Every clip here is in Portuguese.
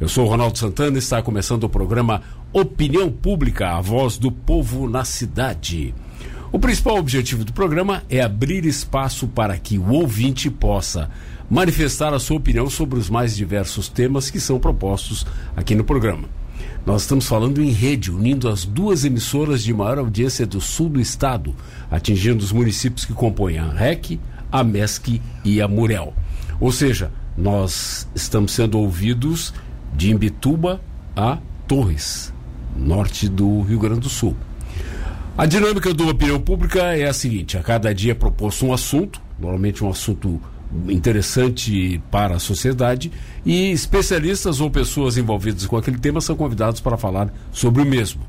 Eu sou Ronaldo Santana e está começando o programa Opinião Pública, a voz do povo na cidade. O principal objetivo do programa é abrir espaço para que o ouvinte possa manifestar a sua opinião sobre os mais diversos temas que são propostos aqui no programa. Nós estamos falando em rede, unindo as duas emissoras de maior audiência do sul do estado, atingindo os municípios que compõem a REC, a MESC e a Murel. Ou seja, nós estamos sendo ouvidos de Imbituba a Torres, norte do Rio Grande do Sul. A dinâmica do opinião pública é a seguinte: a cada dia é proposto um assunto, normalmente um assunto interessante para a sociedade, e especialistas ou pessoas envolvidas com aquele tema são convidados para falar sobre o mesmo.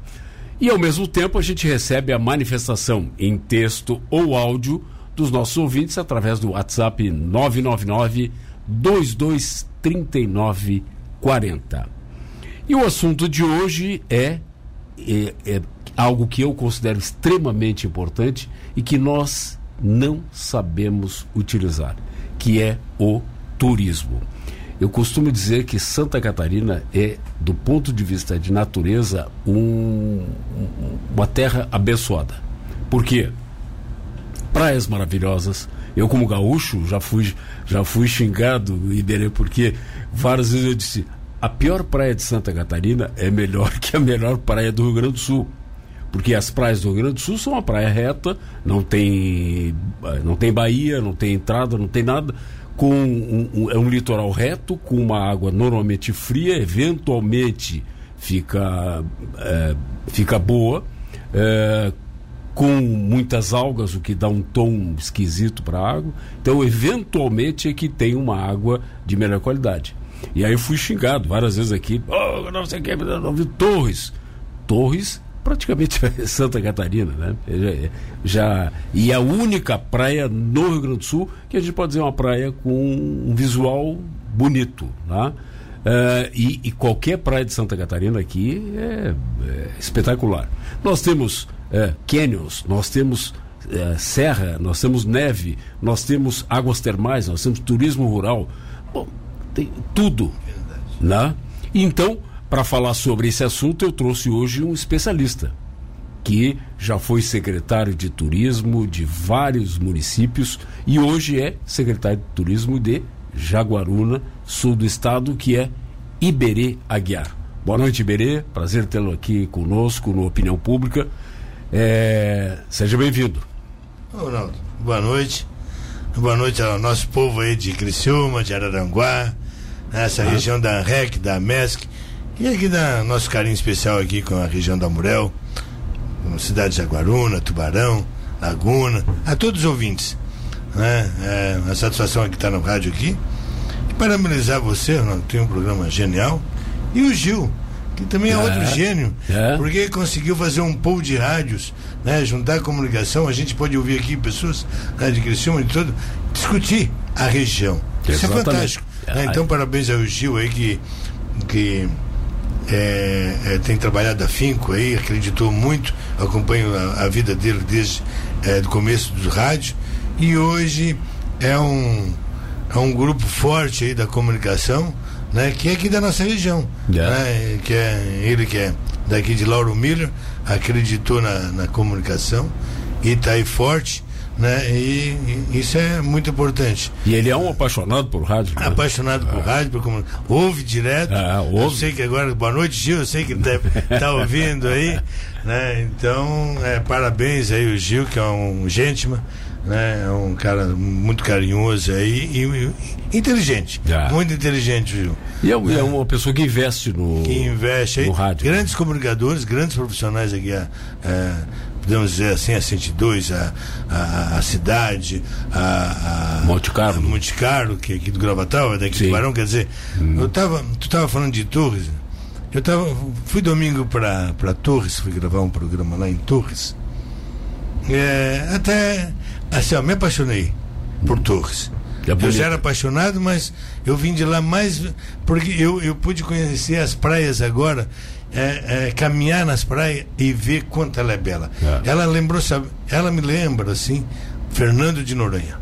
E ao mesmo tempo a gente recebe a manifestação em texto ou áudio dos nossos ouvintes através do WhatsApp 999 2239 40. E o assunto de hoje é, é, é algo que eu considero extremamente importante e que nós não sabemos utilizar, que é o turismo. Eu costumo dizer que Santa Catarina é, do ponto de vista de natureza, um, uma terra abençoada. Por quê? Praias maravilhosas. Eu, como gaúcho, já fui, já fui xingado, Iberê, porque várias vezes eu disse: a pior praia de Santa Catarina é melhor que a melhor praia do Rio Grande do Sul. Porque as praias do Rio Grande do Sul são uma praia reta, não tem, não tem baía, não tem entrada, não tem nada. Com um, um, é um litoral reto, com uma água normalmente fria, eventualmente fica, é, fica boa, é, com muitas algas, o que dá um tom esquisito para a água. Então, eventualmente, é que tem uma água de melhor qualidade. E aí eu fui xingado várias vezes aqui. Oh, não sei o que, Torres. Torres, praticamente Santa Catarina, né? Já, já, e a única praia no Rio Grande do Sul que a gente pode dizer uma praia com um visual bonito, tá? Uh, e, e, qualquer praia de Santa Catarina aqui é, é espetacular. Nós temos uh, canyons, nós temos uh, serra, nós temos neve, nós temos águas termais, nós temos turismo rural. Bom, tem tudo. Né? Então, para falar sobre esse assunto, eu trouxe hoje um especialista que já foi secretário de turismo de vários municípios e hoje é secretário de turismo de Jaguaruna, sul do estado, que é Iberê Aguiar. Boa noite, Iberê. Prazer tê-lo aqui conosco no Opinião Pública. É... Seja bem-vindo. Ronaldo, boa noite. Boa noite ao nosso povo aí de Criciúma, de Araranguá, nessa ah. região da ANREC, da MESC, e aqui da nosso carinho especial aqui com a região da Murel, com cidade de Jaguaruna, Tubarão, Laguna, a todos os ouvintes. Né? É uma satisfação aqui estar no rádio aqui. E parabenizar você, Ronaldo, tem um programa genial. E o Gil, que também é, é outro gênio, é. porque conseguiu fazer um pool de rádios, né? juntar a comunicação, a gente pode ouvir aqui pessoas né, de Criciúma e tudo, discutir a região. Isso é fantástico. Né? Então, parabéns ao Gil aí que, que é, é, tem trabalhado afinco aí, acreditou muito, acompanho a, a vida dele desde é, o começo do rádio e hoje é um, é um grupo forte aí da comunicação, né, que é aqui da nossa região. Yeah. Né, que é, ele que é daqui de Lauro Miller, acreditou na, na comunicação e está aí forte né? E, e, isso é muito importante. E ele é um apaixonado por rádio. Né? Apaixonado por ah. rádio, por como ouve direto. Ah, ouve. Eu sei que agora, boa noite, Gil, eu sei que ele estar tá ouvindo aí, né? Então, é, parabéns aí o Gil, que é um gentleman, né? É um cara muito carinhoso aí e, e inteligente. Ah. Muito inteligente, Gil. E é, é, é, uma pessoa que investe no, que investe no rádio. Grandes comunicadores, grandes profissionais aqui. É, podemos dizer assim, a 102, a, a, a cidade, a, a Monte Carlo. Monte Carlo, que é aqui do Gravatal, é daqui Sim. do Barão, quer dizer, hum. eu tava, tu estava falando de Torres, eu tava, fui domingo para Torres, fui gravar um programa lá em Torres, é, até, assim, ó, me apaixonei por Torres. É eu já era apaixonado, mas eu vim de lá mais porque eu, eu pude conhecer as praias agora é, é, caminhar nas praias e ver quanto ela é bela. É. Ela lembrou, sabe, ela me lembra assim, Fernando de Noronha.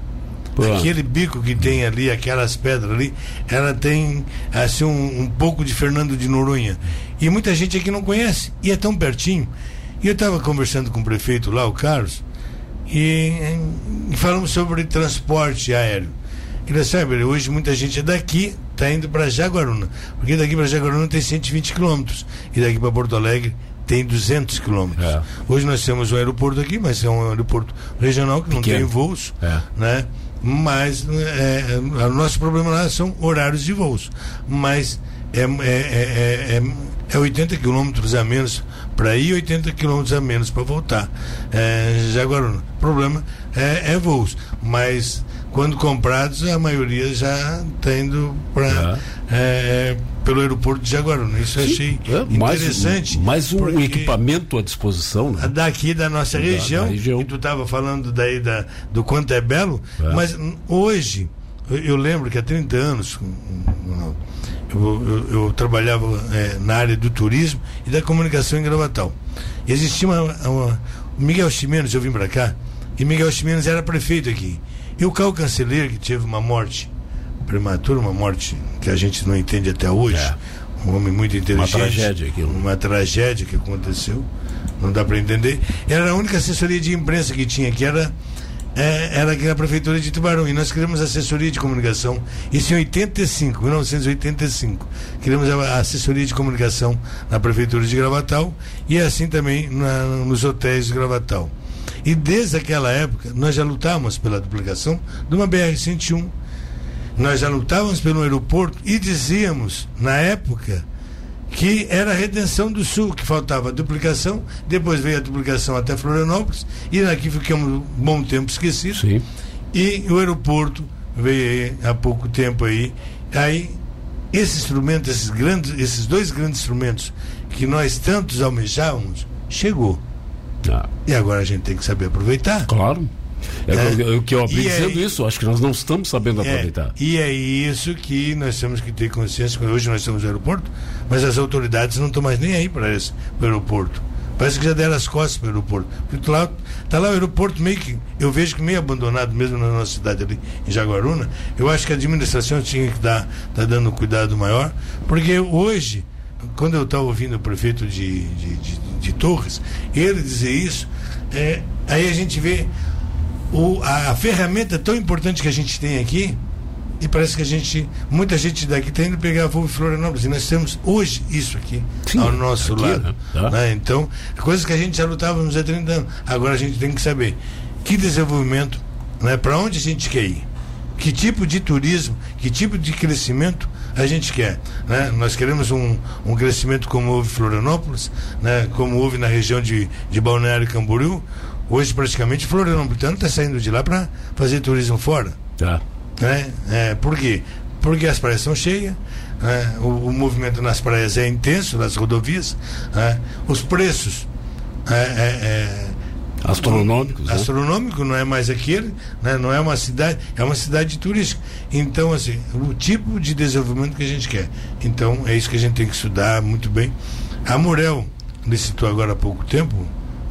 Aquele bico que tem ali, aquelas pedras ali, ela tem assim um, um, pouco de Fernando de Noronha. E muita gente aqui não conhece. E é tão pertinho. E eu estava conversando com o prefeito lá, o Carlos, e, e falamos sobre transporte aéreo. Ele sabe, hoje muita gente é daqui, está indo para Jaguaruna. Porque daqui para Jaguaruna tem 120 quilômetros. E daqui para Porto Alegre tem 200 quilômetros. É. Hoje nós temos um aeroporto aqui, mas é um aeroporto regional que Pequeno. não tem voos, é. né? Mas é, é, o nosso problema lá são horários de voos. Mas é, é, é, é 80 quilômetros a menos para ir 80 quilômetros a menos para voltar. É, Jaguaruna. O problema é, é voos. Mas quando comprados, a maioria já está indo para é, pelo aeroporto de Jaguaruna. Isso eu achei é, interessante. Mais um, mais um equipamento à disposição. Né? Daqui da nossa da, região, da região. tu estava falando daí da, do quanto é belo, é. mas hoje, eu, eu, lembro que há 30 anos eu, eu, eu trabalhava é, na área do turismo e da comunicação em Gravatal. E existia uma, uma Miguel Ximenes, eu vim para cá, e Miguel Ximenes era prefeito aqui. E o Cal Canceler, que teve uma morte prematura, uma morte que a gente não entende até hoje, é. um homem muito inteligente. Uma tragédia aquilo. Uma tragédia que aconteceu, não dá para entender. Era a única assessoria de imprensa que tinha, que era é, era aqui na prefeitura de Tubarão e nós criamos assessoria de comunicação isso em 85, 1985 criamos a assessoria de comunicação na prefeitura de Gravatal e assim também na, nos hotéis de Gravatal e desde aquela época, nós já lutávamos pela duplicação de uma BR-101. Nós já lutávamos pelo aeroporto e dizíamos, na época, que era a redenção do sul, que faltava a duplicação, depois veio a duplicação até Florianópolis, e aqui ficamos um bom tempo esquecidos. Sim. E o aeroporto veio há pouco tempo aí. Aí, esse instrumento, esses, grandes, esses dois grandes instrumentos que nós tantos almejávamos, chegou. Ah. E agora a gente tem que saber aproveitar. Claro. É, é. o que eu aprendi é dizendo é, isso, acho que nós não estamos sabendo é, aproveitar. E é isso que nós temos que ter consciência. Hoje nós temos o aeroporto, mas as autoridades não estão mais nem aí para esse o aeroporto. Parece que já deram as costas para o aeroporto. Porque lá, tá lá o aeroporto meio que. Eu vejo que meio abandonado mesmo na nossa cidade ali, em Jaguaruna. Eu acho que a administração tinha que dar, tá dando um cuidado maior. Porque hoje quando eu estava ouvindo o prefeito de, de, de, de, Torres, ele dizer isso, é, aí a gente vê o, a, ferramenta tão importante que a gente tem aqui, e parece que a gente, muita gente daqui está indo pegar voo em Florianópolis, e nós temos hoje isso aqui Sim, ao nosso aqui, lado. Né? Tá. Né? Então, coisas que a gente já lutava nos há 30 anos. Agora a gente tem que saber que desenvolvimento, né, para onde a gente quer ir, que tipo de turismo, que tipo de crescimento a gente quer. Né? Nós queremos um, um crescimento como houve em Florianópolis, né? como houve na região de, de Balneário Camboriú. Hoje, praticamente, Florianópolis está saindo de lá para fazer turismo fora. Tá. Né? É, por quê? Porque as praias são cheias, né? o, o, movimento nas praias é intenso, nas rodovias, né? os preços é, é, é Astronômicos. Né? Astronômico, não é mais aquele, né? não é uma cidade, é uma cidade turística. Então, assim, o tipo de desenvolvimento que a gente quer. Então, é isso que a gente tem que estudar muito bem. A Murel licitou agora há pouco tempo,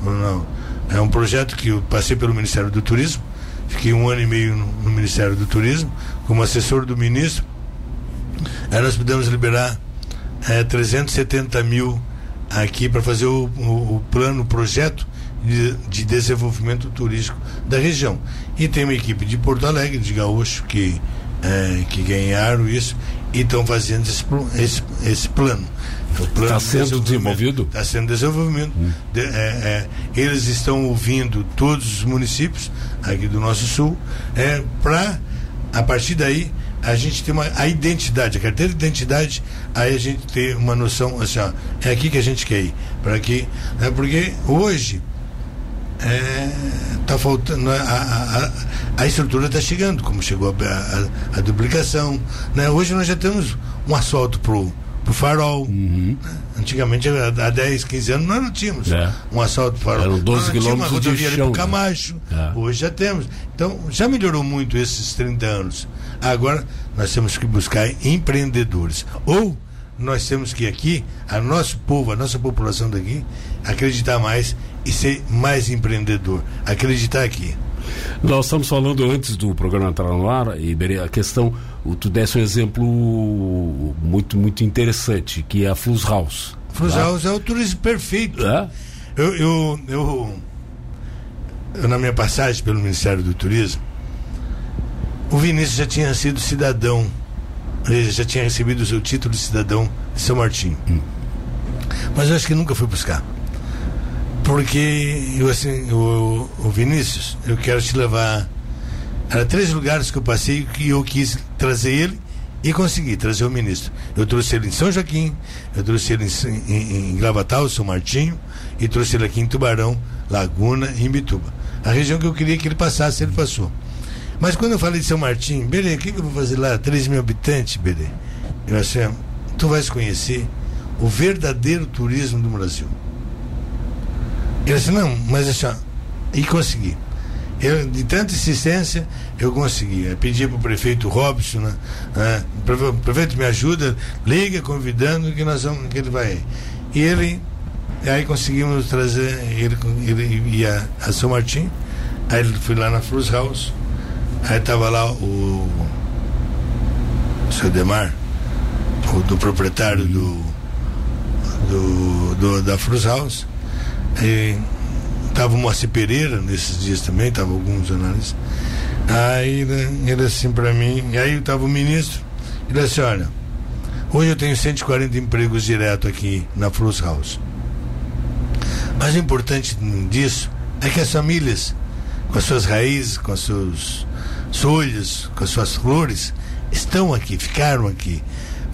não, é um projeto que eu passei pelo Ministério do Turismo, fiquei um ano e meio no, no Ministério do Turismo, como assessor do ministro. Aí nós pudemos liberar é, 370 mil aqui para fazer o, o, o plano, o projeto de, de, desenvolvimento turístico da região. E tem uma equipe de Porto Alegre, de Gaúcho, que, é, que ganharam isso e estão fazendo esse, esse, esse plano. Está sendo desenvolvido? Está sendo desenvolvimento. Hum. De, é, é, eles estão ouvindo todos os municípios aqui do nosso sul é, para, a partir daí, a gente ter uma, a identidade, a carteira de identidade, aí a gente ter uma noção assim, ó, é aqui que a gente quer ir. Para que, né, porque hoje é, tá faltando a, a, a estrutura está chegando como chegou a, a, a, duplicação né? hoje nós já temos um asfalto pro pro farol uhum. antigamente há 10, 15 anos nós não tínhamos é. um asfalto farol Eram 12 quilômetros uma rodovia de chão, ali pro né? Camacho né? é. hoje já temos então já melhorou muito esses 30 anos agora nós temos que buscar empreendedores ou nós temos que aqui, a nosso povo, a nossa população daqui, acreditar mais e ser mais empreendedor. Acreditar aqui. Nós estamos falando antes do programa entrar no ar, e a questão, tu desse um exemplo muito, muito interessante, que é a Flus House. Flus tá? House é o turismo perfeito. É? Eu, eu, eu, eu, na minha passagem pelo Ministério do Turismo, o Vinícius já tinha sido cidadão, ele já tinha recebido o seu título de cidadão de São Martinho. Hum. Mas eu acho que nunca foi buscar. Porque eu assim, o, o Vinícius, eu quero te levar. Era três lugares que eu passei que eu quis trazer ele e consegui trazer o ministro. Eu trouxe ele em São Joaquim, eu trouxe ele em, em, em Gravatal, São Martinho, e trouxe ele aqui em Tubarão, Laguna e Imbituba. A região que eu queria que ele passasse, ele passou. Mas quando eu falei de São Martinho, Berê, o que, que, eu vou fazer lá? 3 mil habitantes, Berê. Eu assim, tu vais conhecer o verdadeiro turismo do Brasil. Ele disse, não, mas assim, e consegui. Eu, de tanta insistência, eu consegui. Eu pedi para o prefeito Robson, né? o prefeito me ajuda, liga convidando que nós vamos, que ele vai. E ele, aí conseguimos trazer, ele, ele ia a São Martim, aí ele foi lá na Flus House, aí estava lá o, o seu Demar, o do proprietário do, do, do da Flus House e tava o Moacir Pereira nesses dias também, tava alguns jornalistas. Aí né, ele assim para mim, e aí tava o ministro, ele disse, olha, hoje eu tenho 140 empregos direto aqui na Flux House. Mas o importante disso é que as famílias, com as suas raízes, com as suas folhas, com as suas flores, estão aqui, ficaram aqui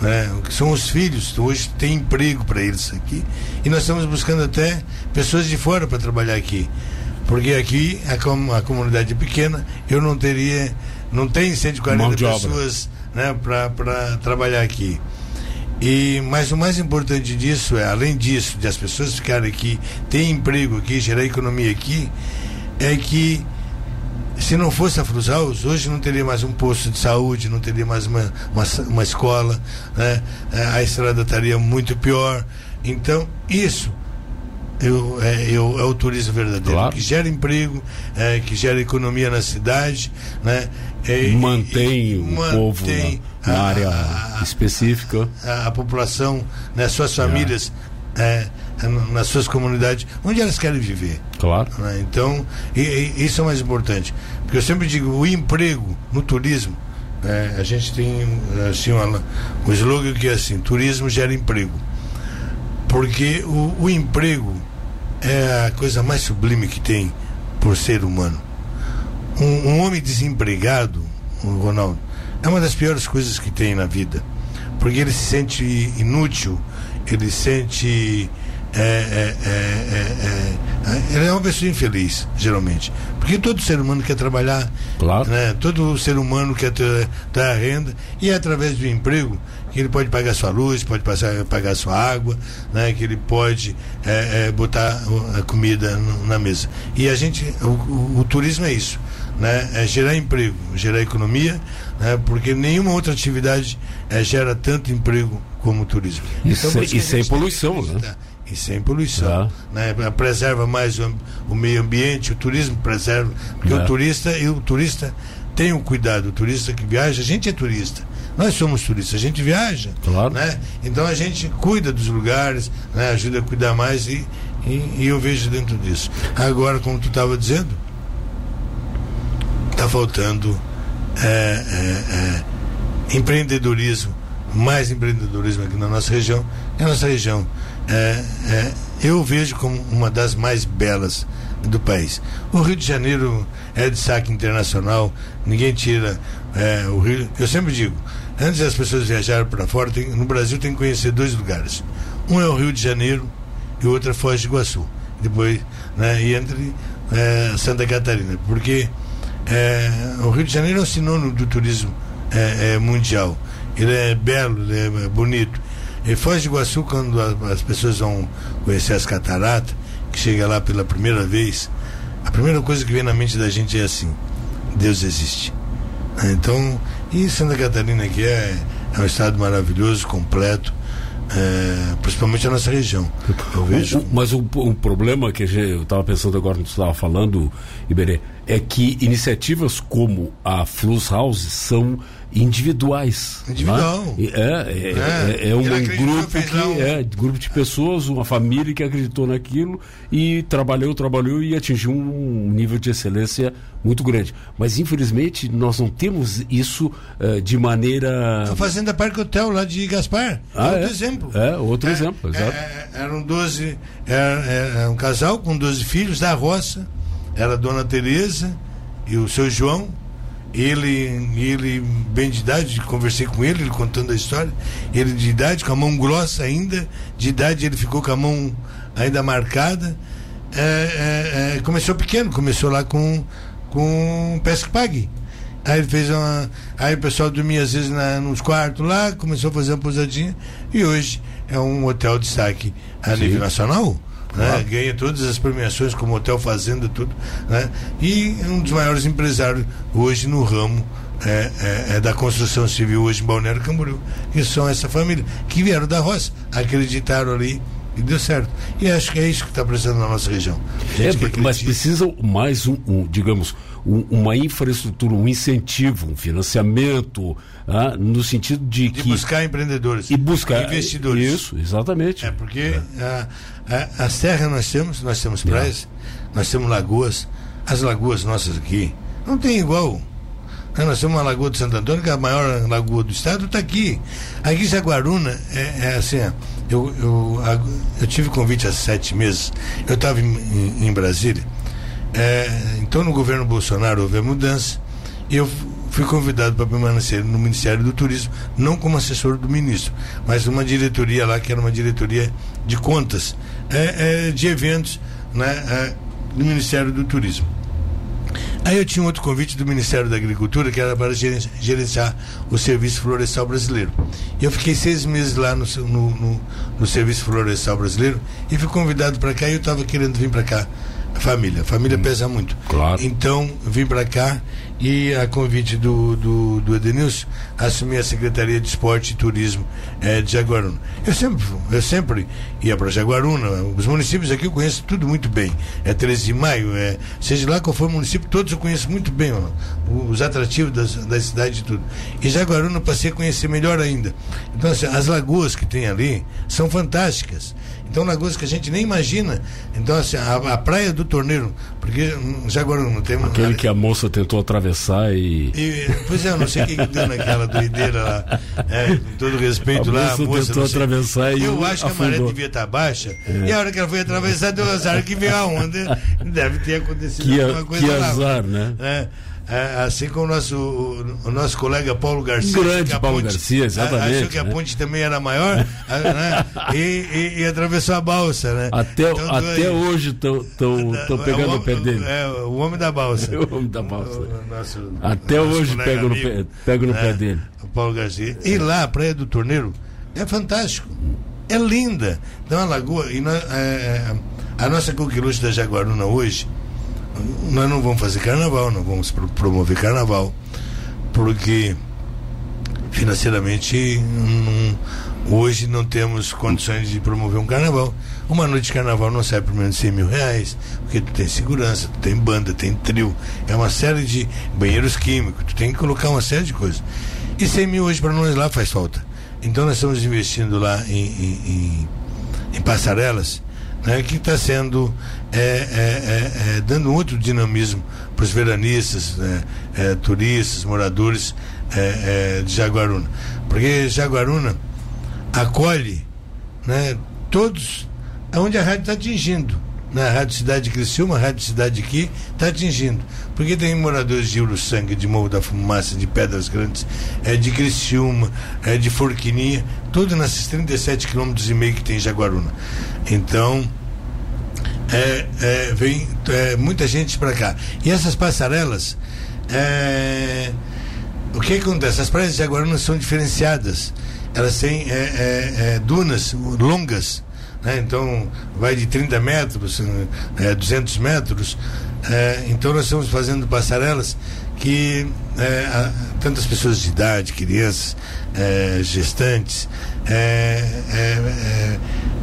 né, que são os filhos, hoje tem emprego para eles aqui. E nós estamos buscando até pessoas de fora para trabalhar aqui. Porque aqui a, com, a comunidade é pequena, eu não teria, não tem 140 pessoas né, para trabalhar aqui. E, mas o mais importante disso é, além disso, de as pessoas ficarem aqui, ter emprego aqui, gerar economia aqui, é que se não fosse a Frusaus, hoje não teria mais um posto de saúde, não teria mais uma, uma, uma escola, né? É, a estrada estaria muito pior. Então, isso eu, é, eu, é o turismo verdadeiro, claro. que gera emprego, é, que gera economia na cidade, né? É, mantém e, o mantém povo na, na a, área a, específica. A, a, população, né, suas famílias. É, nas suas comunidades, onde elas querem viver. Claro. Né? Então, e, e, isso é mais importante. Porque eu sempre digo, o emprego no turismo, é, a gente tem assim, uma, um slogan que é assim, turismo gera emprego. Porque o, o emprego é a coisa mais sublime que tem por ser humano. Um, um homem desempregado, Ronaldo, é uma das piores coisas que tem na vida. Porque ele se sente inútil, ele sente é é, é, é, é, ele é uma pessoa infeliz, geralmente. Porque todo ser humano quer trabalhar, claro. né? todo ser humano quer ter, ter a renda, e é através do emprego que ele pode pagar sua luz, pode passar, pagar sua água, né? que ele pode botar a comida na mesa. E a gente, o, o, o turismo é isso. Né, é gerar emprego, gerar economia, né, porque nenhuma outra atividade é, gera tanto emprego como o turismo. Então, e, e sem poluição, né? E sem poluição. Né? Preserva mais o, o, meio ambiente, o turismo preserva. Porque o turista, e o turista tem um cuidado, o turista que viaja, a gente é turista. Nós somos turistas, a gente viaja. Claro. Né? Então a gente cuida dos lugares, né? ajuda a cuidar mais e, e, e eu vejo dentro disso. Agora, como tu estava dizendo, está faltando é, é, é, empreendedorismo, mais empreendedorismo aqui na nossa região. E a nossa região é, é, eu vejo como uma das mais belas do país. O Rio de Janeiro é de saque internacional, ninguém tira é, o Rio. Eu sempre digo, antes das pessoas viajarem para fora, tem, no Brasil tem que conhecer dois lugares. Um é o Rio de Janeiro e o outro é Foz do Iguaçu. Depois, né, e entre é, Santa Catarina, porque é, o Rio de Janeiro é um sinônimo do turismo é, é, mundial. Ele é belo, ele é bonito. Em Foz do Iguaçu, quando as pessoas vão conhecer as cataratas, que chega lá pela primeira vez, a primeira coisa que vem na mente da gente é assim: Deus existe. Então, e Santa Catarina aqui é, é um estado maravilhoso, completo, é, principalmente a nossa região. Eu vejo. Mas o, o problema que eu estava pensando agora, você estava falando, Iberê, é que iniciativas como a Flus House são individuais. Individual. Né? É, é, é, é, um grupo que é grupo de pessoas, uma família que acreditou naquilo e trabalhou, trabalhou e atingiu um nível de excelência muito grande. Mas infelizmente nós não temos isso uh, de maneira. A Fazenda Parque Hotel lá de Gaspar. Ah, outro exemplo. É, outro exemplo, exato. eram 12, era, era um casal com 12 filhos da roça. Era a dona Tereza e o seu João ele, ele bem de idade, conversei com ele, ele contando a história, ele de idade, com a mão grossa ainda, de idade ele ficou com a mão ainda marcada. É, é, é, começou pequeno, começou lá com, com pesca pague. Aí ele fez uma. Aí o pessoal dormia às vezes na, nos quartos lá, começou a fazer uma pousadinha e hoje é um hotel de destaque a Sim. nível nacional né? ganha todas as premiações como Hotel Fazenda, tudo. Né? E um dos maiores empresários hoje no ramo é, é, é, da construção civil hoje em Balneário Camboriú, que são essa família, que vieram da roça, acreditaram ali e deu certo. E acho que é isso que está precisando na nossa região. É, mas precisa mais um, um digamos, um, uma infraestrutura, um incentivo, um financiamento, ah, no sentido de, de que buscar empreendedores e buscar investidores. Isso, exatamente. É porque é. a, a, a serra nós temos, nós temos praias, é. nós temos lagoas, as lagoas nossas aqui não tem igual. Né, nós temos uma lagoa de Santo Antônio, que é a maior lagoa do estado, está aqui. Aqui Jaguaruna, é, é assim, eu, eu, eu tive convite há sete meses, eu estava em, em, em, Brasília, é, então no governo Bolsonaro houve a mudança, e eu fui convidado para permanecer no Ministério do Turismo, não como assessor do ministro, mas numa diretoria lá, que era uma diretoria de contas, é, é de eventos né, é, do Ministério do Turismo. Aí eu tinha um outro convite do Ministério da Agricultura, que era para gerenciar o Serviço Florestal Brasileiro. E eu fiquei seis meses lá no, no, no, no Serviço Florestal Brasileiro e fui convidado para cá e eu estava querendo vir para cá. Família. Família hum, pesa muito. Claro. Então, vim para cá e a convite do, do, do Edenilson, a Secretaria de Esporte e Turismo é, de Jaguaruna. Eu sempre, eu sempre ia para Jaguaruna, os municípios aqui eu conheço tudo muito bem. É 13 de maio, é, seja lá qual for o município, todos eu conheço muito bem, os atrativos das, da cidade e tudo. E Jaguaruna passei a conhecer melhor ainda. Então, assim, as lagoas que tem ali são fantásticas. Então, lagoas que a gente nem imagina. Então, assim, a, a praia do Torneiro, porque Jaguaruna tem. Aquele que a moça tentou atravessar e... e. pois é, eu não sei o que, que deu naquela doideira lá. É, com todo respeito a lá, a moça tentou atravessar e. Eu acho que afundou. a maré devia estar baixa. É. E a hora que ela foi atravessar, deu azar que veio a onda. Deve ter acontecido que, alguma coisa que lá. Que azar, né? É. É, assim como o nosso, o, nosso colega Paulo Garcia. Grande Paulo Garcia, exatamente. Achou que a né? ponte também era maior né? e, e, e, atravessou a balsa, né? Até, então, até hoje estão pegando o, o, pé dele. É, o homem da balsa. o homem da balsa. Nosso, até hoje pego no, pé, pego no né? pé dele. O Paulo Garcia. E lá, a Praia do Torneiro, é fantástico. É linda. Então a lagoa. E nós, é, é a nossa coqueluche da Jaguaruna hoje nós não vamos fazer carnaval, não vamos promover carnaval, porque financeiramente não, hoje não temos condições de promover um carnaval. Uma noite de carnaval não sai por menos de 100 mil reais, porque tu tem segurança, tu tem banda, tem trio, é uma série de banheiros químicos, tu tem que colocar uma série de coisas. E 100 mil hoje para nós lá faz falta. Então nós estamos investindo lá em, em, em, em passarelas né, que está sendo é, é, é, é, dando outro dinamismo para os veranistas, né, é, turistas, moradores é, de Jaguaruna. Porque Jaguaruna acolhe né, todos onde a rádio está atingindo. Na Rádio Cidade de Criciúma, a Rádio Cidade aqui, está atingindo. Porque tem moradores de Uro Sangue, de Morro da Fumaça, de Pedras Grandes, é, de Criciúma, é, de Forquininha, tudo nesses 37 quilômetros e meio que tem Jaguaruna. Então, é, é, vem é, muita gente para cá. E essas passarelas, é, o que acontece? As praias de Jaguaruna são diferenciadas. Elas têm é, é, dunas longas. Né? Então, vai de 30 metros, é, 200 metros. Então, nós estamos fazendo passarelas que tantas pessoas de idade, crianças, gestantes,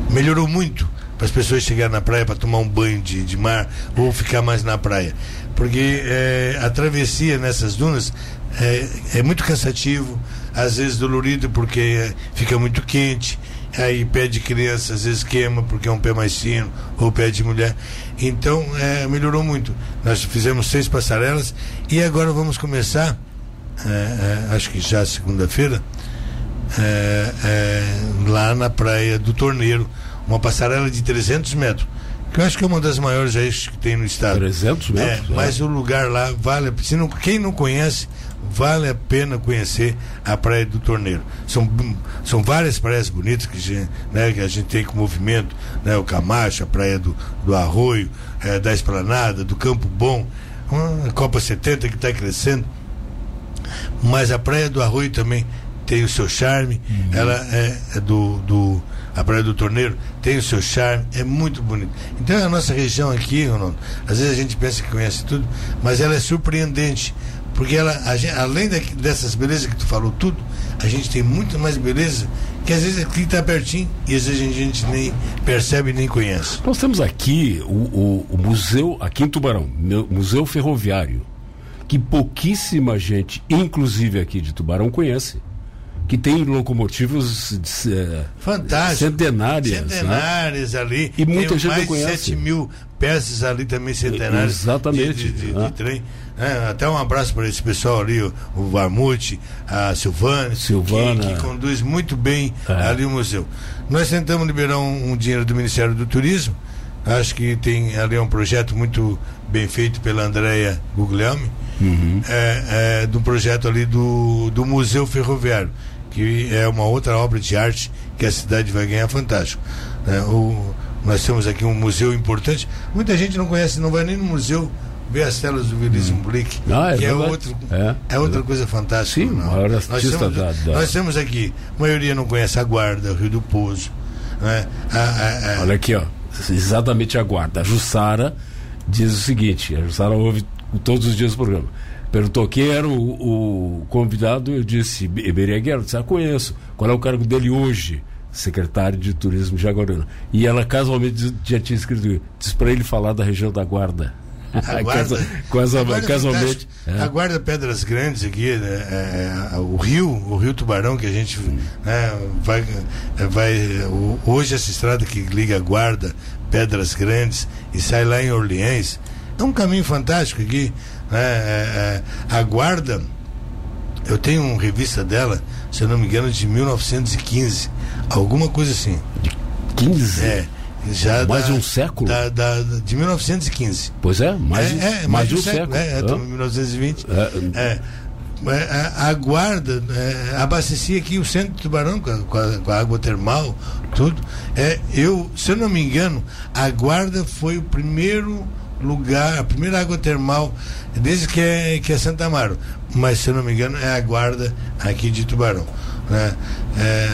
melhorou muito para as pessoas chegarem na praia para tomar um banho de, de mar ou ficar mais na praia. Porque é, a travessia nessas dunas é, é muito cansativo, às vezes dolorido porque é, fica muito quente, aí pé de criança às vezes queima porque é um pé mais fino, ou pé de mulher. Então é, melhorou muito. Nós fizemos seis passarelas e agora vamos começar, é, é, acho que já segunda-feira, é, é, lá na praia do Torneiro, uma passarela de 300 metros. Que eu acho que é uma das maiores aí que tem no estado. 300 metros? É, mas o lugar lá vale. Se não, quem não conhece, vale a pena conhecer a Praia do Torneiro. São, são várias praias bonitas que, a gente, né, que a gente tem com movimento, né, o Camacho, a Praia do, do Arroio, é, da Esplanada, do Campo Bom, a Copa 70 que está crescendo. Mas a Praia do Arroio também tem o seu charme, uhum. ela é, é do, do, a Praia do Torneiro tem o seu charme, é muito bonito. Então a nossa região aqui, Ronaldo, às vezes a gente pensa que conhece tudo, mas ela é surpreendente. Porque ela, gente, além dessas belezas que tu falou tudo, a gente tem muito mais beleza que às vezes aqui está pertinho e às vezes a gente nem percebe nem conhece. Nós temos aqui o, o, o museu, aqui em Tubarão, Museu Ferroviário, que pouquíssima gente, inclusive aqui de Tubarão, conhece que tem locomotivas é, centenárias. Né? Centenárias né? ali. E muita gente mais conhece. 7 mil peças ali também centenárias. Exatamente. De, de, de, de trem. É, até um abraço para esse pessoal ali, o, o Varmute, a Silvana, Silvana. Que, que conduz muito bem é. ali o museu. Nós tentamos liberar um, um, dinheiro do Ministério do Turismo. Acho que tem ali um projeto muito bem feito pela Andrea Guglielmi. Uhum. É, é, do projeto ali do, do Museu Ferroviário que é uma outra obra de arte que a cidade vai ganhar fantástico. É, o, nós temos aqui um museu importante. Muita gente não conhece, não vai nem no museu ver as telas do Willis hum. Blick, ah, é que é, outro, é, é outra coisa fantástica. Sim, não. Nós, temos, da, da... nós temos aqui, a maioria não conhece a Guarda, o Rio do Pouso. Né? A, a, a... Olha aqui, ó, exatamente a Guarda. A Jussara diz o seguinte: a Jussara ouve todos os dias o programa. Perguntou quem era o, o convidado, eu disse, Iberia disse, ah, conheço. Qual é o cargo dele hoje? Secretário de Turismo de Jaguaruna. E ela casualmente já tinha escrito, disse para ele falar da região da Guarda. A guarda, Casa, a guarda casualmente. É. A guarda Pedras Grandes aqui, né, é, é, o rio, o rio Tubarão que a gente né, vai, vai hoje essa estrada que liga a guarda Pedras Grandes e sai lá em Orleans é um caminho fantástico aqui né? É, é, a guarda, eu tenho uma revista dela, se eu não me engano, de 1915, alguma coisa assim. 15? É. Já mais da, de um século? Da, da, de 1915. Pois é, mais, é, é, mais, de um século. século. É, é, 1920. É. A, a, guarda é, abastecia aqui o centro de Tubarão com a, com a, com a água termal, tudo. É, eu, se eu não me engano, a guarda foi o primeiro lugar, a primeira água termal, desde que é, que é Santa Amaro, mas se eu não me engano é a guarda aqui de Tubarão. Né? É,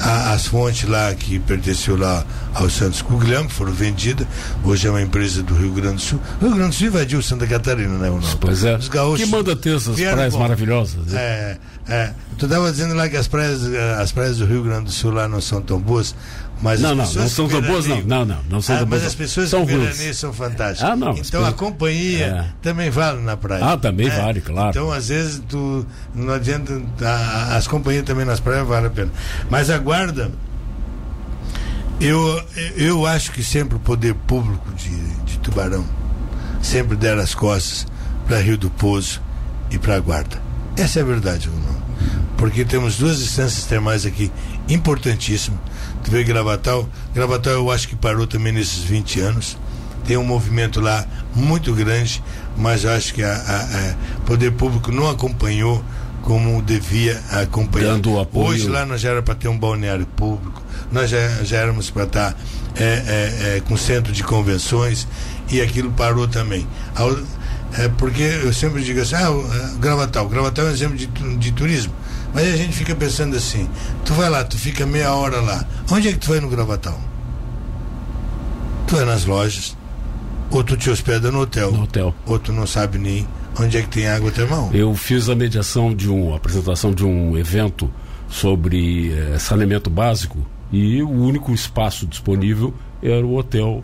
a, as fontes lá que pertenceu lá ao Santos Guglielmo foram vendidas. Hoje é uma empresa do Rio Grande do Sul. O Rio Grande do Sul invadiu Santa Catarina, né? Não? Pois é. Os gaúchos. Que manda ter essas praias bom. maravilhosas. Né? É, é. Tu estava dizendo lá que as praias, as praias do Rio Grande do Sul lá não são tão boas. Mas não, não, não são tão boas, não. Não, não, não são ah, Mas as pessoas são que são fantásticas. Ah, não. Então a companhia é. também vale na praia. Ah, também né? vale, claro. Então, às vezes, tu não adianta. A, as companhias também nas praias vale a pena. Mas a guarda. Eu, eu acho que sempre o poder público de, de Tubarão sempre deram as costas para Rio do Poço e para a Guarda. Essa é a verdade, Bruno. Porque temos duas instâncias termais aqui importantíssimas Tu vê Gravatal, Gravatal eu acho que parou também nesses 20 anos. Tem um movimento lá muito grande, mas acho que o poder público não acompanhou como devia acompanhar. Dando apoio. Hoje lá nós já era para ter um balneário público, nós já, já éramos para estar tá, é, é, é, com centro de convenções e aquilo parou também. É, porque eu sempre digo assim, ah, Gravatal, Gravatal é um exemplo de, de turismo. Mas a gente fica pensando assim, tu vai lá, tu fica meia hora lá. Onde é que tu vai no Gravatal? Tu vai nas lojas, ou tu te hospeda no hotel. No hotel. Ou tu não sabe nem onde é que tem água termal. Eu fiz a mediação de um, a apresentação de um evento sobre eh, saneamento básico e o único espaço disponível era o hotel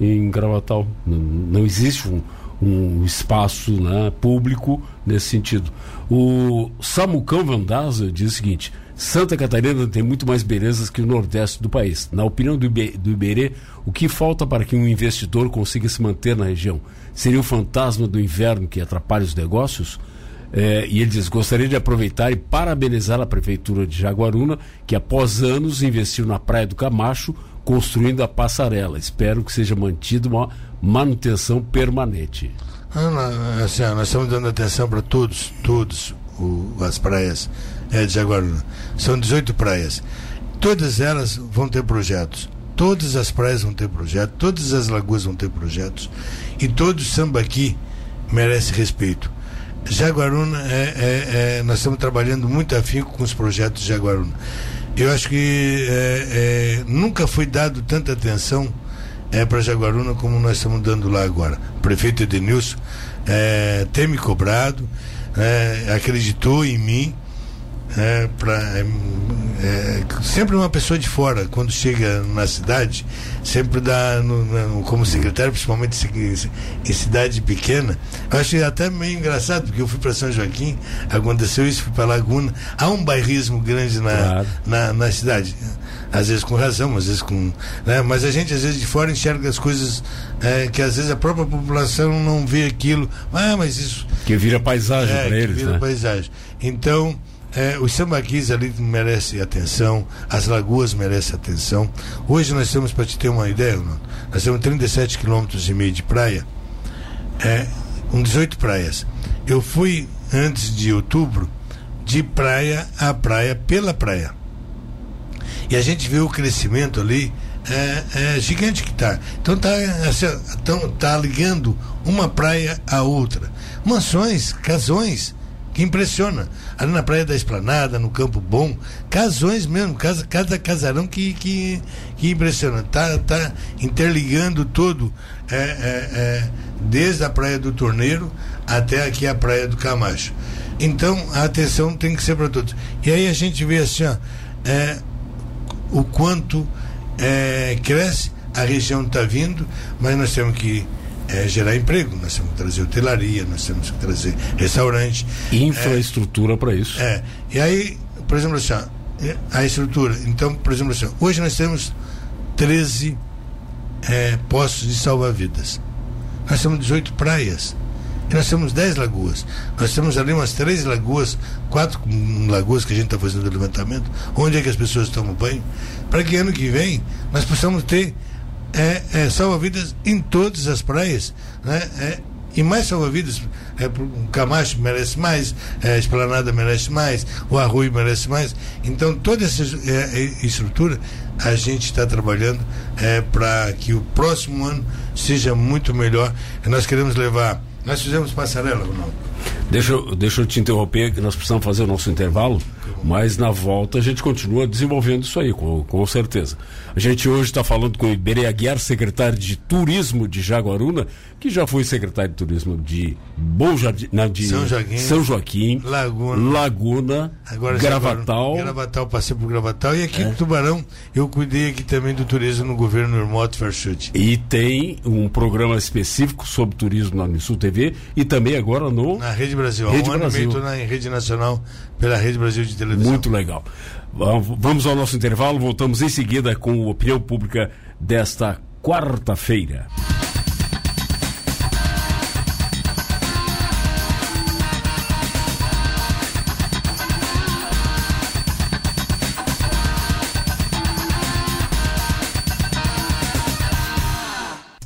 em Gravatal. Não, não existe um, um espaço né, público nesse sentido. O Samucão Vandasa diz o seguinte: Santa Catarina tem muito mais belezas que o Nordeste do país. Na opinião do, do Iberê, o que falta para que um investidor consiga se manter na região? Seria o fantasma do inverno que atrapalha os negócios? É, e ele diz: gostaria de aproveitar e parabenizar a Prefeitura de Jaguaruna, que após anos investiu na Praia do Camacho, construindo a passarela. Espero que seja mantida uma manutenção permanente. Ah, assim, nós estamos dando atenção para todos, todos o, as praias é, de Jaguaruna. São 18 praias. Todas elas vão ter projetos. Todas as praias vão ter projetos, todas as lagoas vão ter projetos. E todo o samba aqui merece respeito. Jaguaruna, é, é, é, nós estamos trabalhando muito afinco com os projetos de Jaguaruna. Eu acho que é, é, nunca foi dado tanta atenção é, para Jaguaruna como nós estamos dando lá agora. O prefeito Edenilson é, tem me cobrado, é, acreditou em mim. É, pra, é, é, sempre uma pessoa de fora, quando chega na cidade, sempre dá, no, no, como secretário, principalmente em cidade pequena. Eu achei até meio engraçado, porque eu fui para São Joaquim, aconteceu isso, fui para Laguna. Há um bairrismo grande na, claro. na, na cidade às vezes com razão, às vezes com. Né? Mas a gente, às vezes, de fora enxerga as coisas é, que às vezes a própria população não vê aquilo. Ah, mas isso. Que vira paisagem é, para eles. Vira né? paisagem. Então. É, os sambaquis ali merecem atenção, as lagoas merecem atenção. Hoje nós temos, para te ter uma ideia, nós temos 37 quilômetros e meio de praia, é, um 18 praias. Eu fui antes de outubro de praia a praia pela praia. E a gente vê o crescimento ali é, é gigante que está. Então está assim, tá ligando uma praia a outra. Mansões, casões, que impressiona. Ali na Praia da Esplanada, no Campo Bom, casões mesmo, casa, cada casarão que, que, que impressiona. Tá, tá interligando todo, é, é, é, desde a Praia do Torneiro até aqui a Praia do Camacho. Então a atenção tem que ser para todos. E aí a gente vê assim, ó, é, o quanto é, cresce, a região está vindo, mas nós temos que é, gerar emprego, nós temos que trazer hotelaria, nós temos que trazer restaurante. Infraestrutura é, para isso. É. E aí, por exemplo, assim, a estrutura. Então, por exemplo, assim, hoje nós temos 13 é, postos de salva-vidas. Nós temos 18 praias. E nós temos 10 lagoas. Nós temos ali umas três lagoas, quatro lagoas que a gente está fazendo o levantamento, onde é que as pessoas tomam banho, para que ano que vem nós possamos ter é, é, salva-vidas em todas as praias. Né? É, e mais salva-vidas. É, o Camacho merece mais, é, a Esplanada merece mais, o Arroio merece mais. Então, toda essa é, é estrutura a gente está trabalhando é, para que o próximo ano seja muito melhor. Nós queremos levar nós fizemos passarela, Ronaldo. Deixa, deixa eu te interromper, que nós precisamos fazer o nosso intervalo, mas na volta a gente continua desenvolvendo isso aí, com, com certeza. A gente hoje está falando com o Iberê Aguiar, secretário de Turismo de Jaguaruna, que já foi secretário de Turismo de Bom Jardim, de São Joaquim, São Joaquim Laguna, Laguna Agora, Gravatal. Gravatal, passei por Gravatal. E aqui é. no Tubarão, eu cuidei aqui também do turismo no governo Irmoto Farchute. E tem um programa específico sobre turismo na Unisul TV e também agora no... Na Rede Brasil. Rede um Brasil. ano na Rede Nacional pela Rede Brasil de Televisão. Muito legal. Vamos ao nosso intervalo, voltamos em seguida com a opinião pública desta quarta-feira.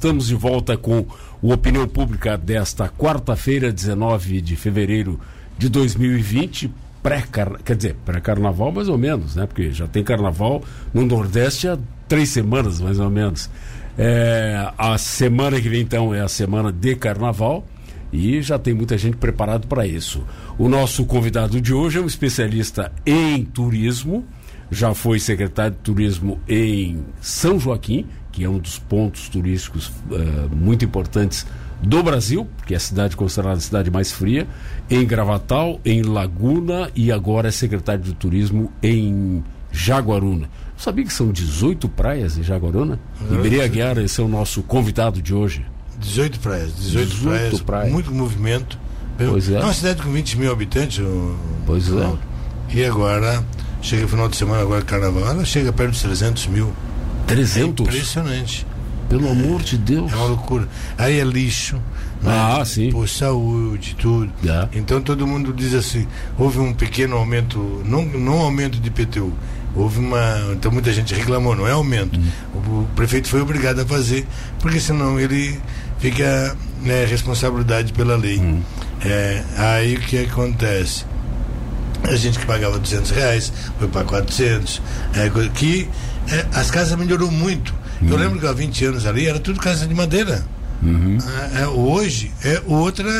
Estamos de volta com o Opinião Pública desta quarta-feira, 19 de fevereiro de 2020 pré quer dizer, pré-carnaval mais ou menos, né? Porque já tem carnaval no Nordeste há três semanas, mais ou menos. É, a semana que vem, então, é a semana de carnaval e já tem muita gente preparado para isso. O nosso convidado de hoje é um especialista em turismo, já foi secretário de turismo em São Joaquim, que é um dos pontos turísticos uh, muito importantes do Brasil, que é a cidade considerada a cidade mais fria, em Gravatal, em Laguna e agora é secretário de turismo em Jaguaruna. Sabia que são 18 praias em Jaguaruna? Iberê Aguiar, esse é o nosso convidado de hoje. 18 praias, 18, 18 praias, praias, muito movimento. Pois é. é uma cidade com 20 mil habitantes. Pois é. E agora, chega final de semana, agora carnaval, ela chega perto de 300 mil. 300? É impressionante. Pelo amor de Deus. É uma loucura. Aí é lixo. Ah, né? sim. Por saúde, tudo. É. Então todo mundo diz assim, houve um pequeno aumento, não, não aumento de IPTU, houve uma. Então muita gente reclamou, não é aumento. Hum. O, o, prefeito foi obrigado a fazer, porque senão ele fica né, responsabilidade pela lei. Hum. É, aí o que acontece? A gente que pagava 200 reais foi para 400, é, que é, as casas melhorou muito. Hum. Eu lembro que há 20 anos ali era tudo casa de madeira. Uhum. É, é, hoje é outra.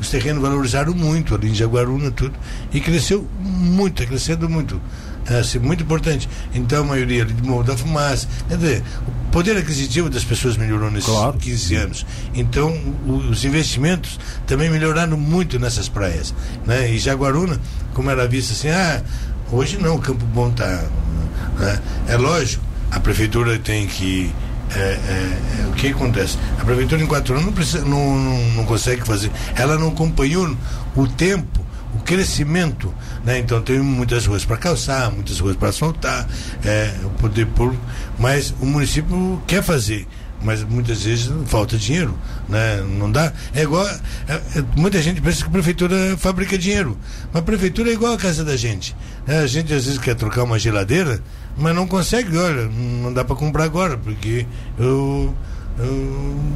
Os terrenos valorizaram muito ali em Jaguaruna, tudo. E cresceu muito, está crescendo muito. É assim, muito importante. Então a maioria ali de Morro da Fumaça. Quer dizer, o poder aquisitivo das pessoas melhorou nesses claro. 15 anos. Então o, os investimentos também melhoraram muito nessas praias. Né? E Jaguaruna, como era visto assim, ah, hoje não, o Campo Bom está. Né? É lógico, a prefeitura tem que é, é, é, o que acontece? A prefeitura em quatro anos não, precisa, não, não, não, consegue fazer. Ela não acompanhou o tempo, o crescimento. Né? Então tem muitas ruas para calçar, muitas ruas para asfaltar, é, o poder público, mas o município quer fazer mas muitas vezes falta dinheiro, né? Não dá. É igual. É, é, muita gente pensa que a prefeitura fabrica dinheiro, mas a prefeitura é igual a casa da gente. Né? A gente às vezes quer trocar uma geladeira, mas não consegue, olha, não dá para comprar agora, porque eu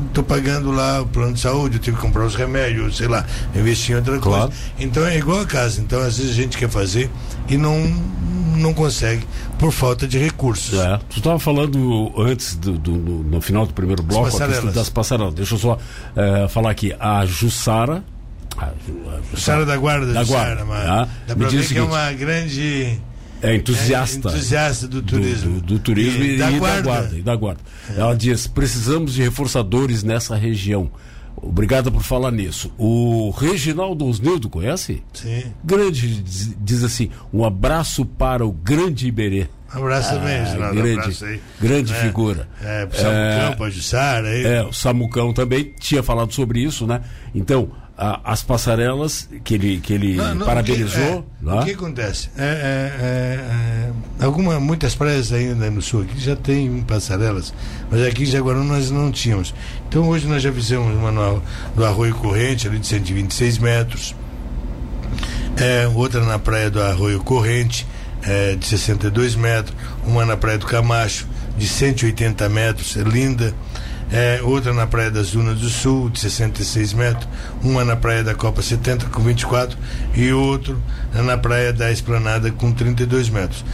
estou pagando lá o plano de saúde, eu tive que comprar os remédios, sei lá, investir em outra claro. coisa. Então é igual a casa. Então às vezes a gente quer fazer e não não consegue por falta de recursos. É. Tu estava falando antes do, do, no final do primeiro bloco passarelas. das passarelas. Deixa eu só é, falar aqui. A Jussara. A, Jussara da Guarda, da Guarda. Jussara, ah, dá pra ver que é uma grande é entusiasta, é entusiasta do turismo, do, do, do turismo e, e, da, e guarda. da, guarda. E da guarda. É. Ela diz: precisamos de reforçadores nessa região. Obrigada por falar nisso. O Reginaldo Osnildo, conhece? Sim. Grande, diz, diz, assim: um abraço para o grande Iberê. Um abraço ah, também, Reginaldo. Grande, um abraço aí. grande é, figura. É, pro Samucão, é, para Jussara. Aí. É, o Samucão também tinha falado sobre isso, né? Então, a, as passarelas que ele, que ele não, não, parabenizou. O que, é, o que acontece? É, é, é, alguma, muitas praias ainda no sul aqui já tem passarelas, mas aqui em Jaguarão nós não tínhamos. Então hoje nós já fizemos uma no, no Arroio Corrente, ali de 126 metros. É, outra na praia do Arroio Corrente, é, de 62 metros. Uma na praia do Camacho, de 180 metros, é linda é, outra na Praia das Dunas do Sul, de 66 metros, uma na Praia da Copa 70 com 24 e outro na Praia da Esplanada com 32 metros.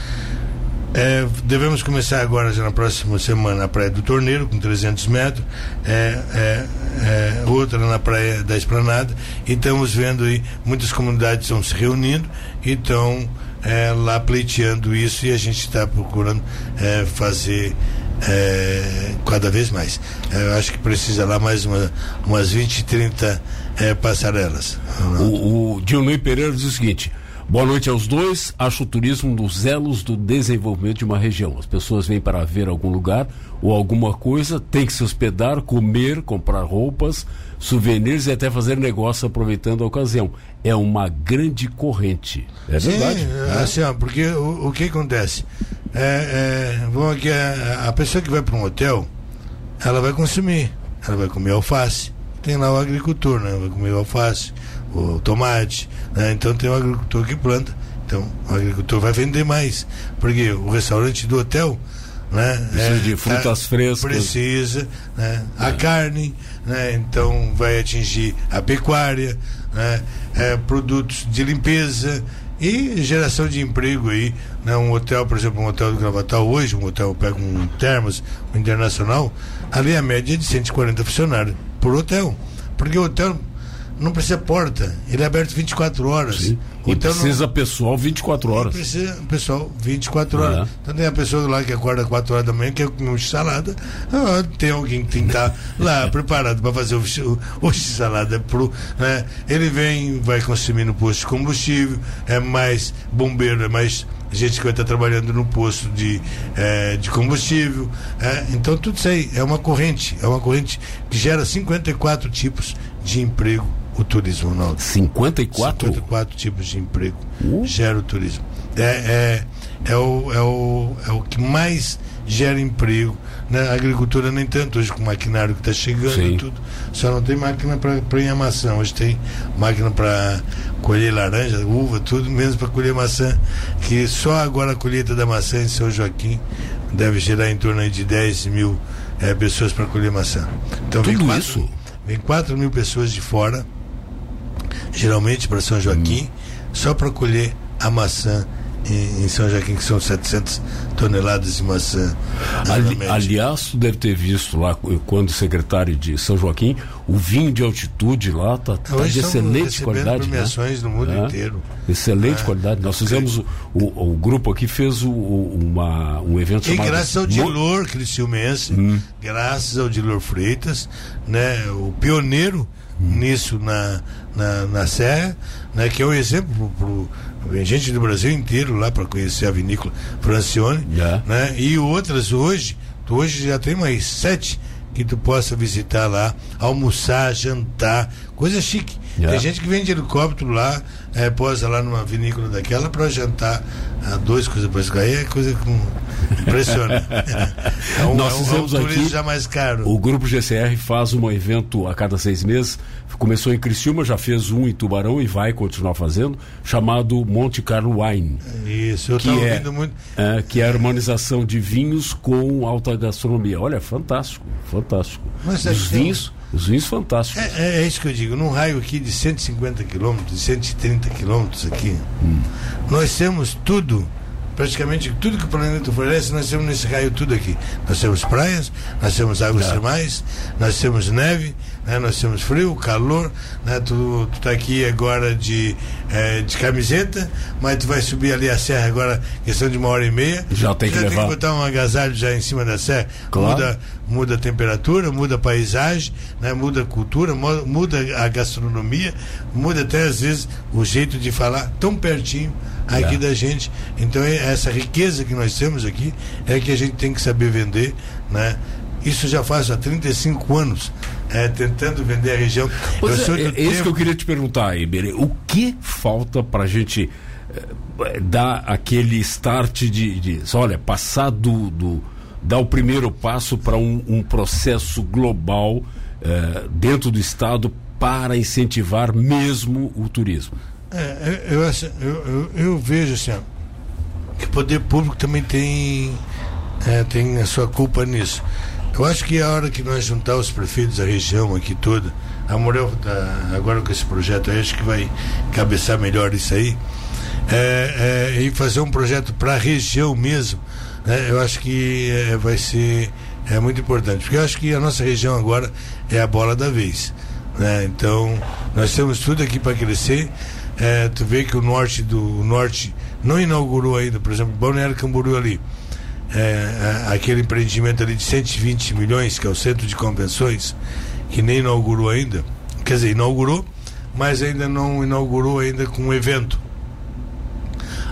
É, devemos começar agora, já na próxima semana, a Praia do Torneiro, com 300 metros, é, é, é, outra na Praia da Esplanada, e estamos vendo aí, muitas comunidades estão se reunindo e estão é, lá pleiteando isso, e a gente está procurando é, fazer é, cada vez mais. É, eu acho que precisa lá mais uma, umas 20, 30 é, passarelas. O, o Dionei Pereira diz o seguinte. Boa noite aos dois. Acho o turismo um dos elos do desenvolvimento de uma região. As pessoas vêm para ver algum lugar ou alguma coisa, tem que se hospedar, comer, comprar roupas, souvenirs e até fazer negócio aproveitando a ocasião. É uma grande corrente. É Sim, verdade. É, assim, ó, porque o, o que acontece? É, é, vamos aqui, a, a pessoa que vai para um hotel, ela vai consumir, ela vai comer alface. Tem lá o agricultor, né? Vai comer alface, o tomate, né? Então tem o agricultor que planta. Então o agricultor vai vender mais. Porque o restaurante do hotel, né? Precisa é, de frutas é, frescas. Precisa, né? A é. carne, né? Então vai atingir a pecuária, né? É, produtos de limpeza, e geração de emprego aí, né? Um hotel, por exemplo, um hotel do Gravatal hoje, um hotel pega um Termos, um internacional, ali a média é de 140 funcionários por hotel. Porque o hotel não precisa porta, ele é aberto 24 horas. Sim. E então, precisa não... pessoal 24 horas. Precisa pessoal 24 horas. É. Então tem a pessoa lá que acorda 4 horas da manhã, que é comer um salada. Ah, tem alguém que tem que estar lá preparado para fazer o, o, o salada pro, né? Ele vem, vai consumir no posto de combustível, é mais bombeiro, é mais gente que vai estar trabalhando no posto de, é, de combustível. É, então tudo isso aí é uma corrente, é uma corrente que gera 54 tipos de emprego o turismo, Ronaldo. 54? 54 tipos de emprego uh. gera o turismo. É, é, é, o, é, o, é o que mais gera emprego. Na agricultura nem tanto, hoje com o maquinário que está chegando e tudo. Só não tem máquina para ir maçã. Hoje tem máquina para colher laranja, uva, tudo, menos para colher maçã. Que só agora a colheita da maçã em São Joaquim deve gerar em torno de 10 mil é, pessoas para colher maçã. Então tudo vem quatro, isso? Vem 4 mil pessoas de fora, geralmente para São Joaquim, hum. só para colher a maçã em, em, São Joaquim, que são 700 toneladas de maçã. Ali, aliás, tu deve ter visto lá, quando secretário de São Joaquim, o vinho de altitude lá está tá, tá de excelente qualidade. Né? premiações né? no mundo é, inteiro. Excelente é, qualidade. Nós fizemos, o, o, o, grupo aqui fez o, uma, um evento e chamado... graças ao Dilor Criciumense, hum. graças ao Dilor Freitas, né, o pioneiro. Nisso na, na, na Serra, né, que é um exemplo para Vem gente do Brasil inteiro lá para conhecer a vinícola Francione. Yeah. Né? E outras hoje, hoje já tem mais sete que tu possa visitar lá, almoçar, jantar, coisa chique. Yeah. Tem gente que vem de helicóptero lá, é, posa lá numa vinícola daquela para jantar a dois coisas para aí é coisa com impressionante. é um, Nós fizemos é um, é um aqui, já mais caro. O grupo GCR faz um evento a cada seis meses Começou em Criciúma, já fez um em Tubarão e vai continuar fazendo, chamado Monte Carlo Wine. Isso, eu que é, muito. É, que é a harmonização de vinhos com alta gastronomia. Olha, fantástico, fantástico. Mas os vinhos, os vinhos fantásticos. É, é, isso que eu digo, num raio aqui de 150 quilômetros, de 130 quilômetros aqui, hum. nós temos tudo praticamente tudo que o planeta oferece, nós temos nesse raio tudo aqui. Nós temos praias, nós temos águas termais, nós temos neve, né? nós temos frio, calor, né? tu, tu tá aqui agora de, é, de camiseta, mas tu vai subir ali a serra agora, questão de uma hora e meia. Já tem que já levar. tem que botar um agasalho já em cima da serra. Claro. Muda, muda a temperatura, muda a paisagem, né? muda a cultura, muda a gastronomia, muda até às vezes o jeito de falar tão pertinho aqui é. da gente. Então é essa riqueza que nós temos aqui é que a gente tem que saber vender, né? Isso já faz há 35 anos, é, tentando vender a região. Pois é, é tempo... isso que eu queria te perguntar, Iberê. O que falta para a gente é, dar aquele start de, de olha, passar do, do dar o primeiro passo para um, um, processo global é, dentro do Estado para incentivar mesmo o turismo? É, eu, eu, eu, eu, vejo assim, que o poder público também tem, é, tem a sua culpa nisso. Eu acho que a hora que nós juntar os prefeitos da região aqui toda, a Morel tá, agora com esse projeto aí, acho que vai cabeçar melhor isso aí, é, é, e fazer um projeto para a região mesmo, né, eu acho que é, vai ser é muito importante, porque eu acho que a nossa região agora é a bola da vez. Né? Então, nós temos tudo aqui para crescer é, tu vê que o norte do o norte não inaugurou ainda, por exemplo, Balneário Camboriú ali, é, é, aquele empreendimento ali de 120 milhões, que é o centro de convenções, que nem inaugurou ainda, quer dizer, inaugurou, mas ainda não inaugurou ainda com um evento.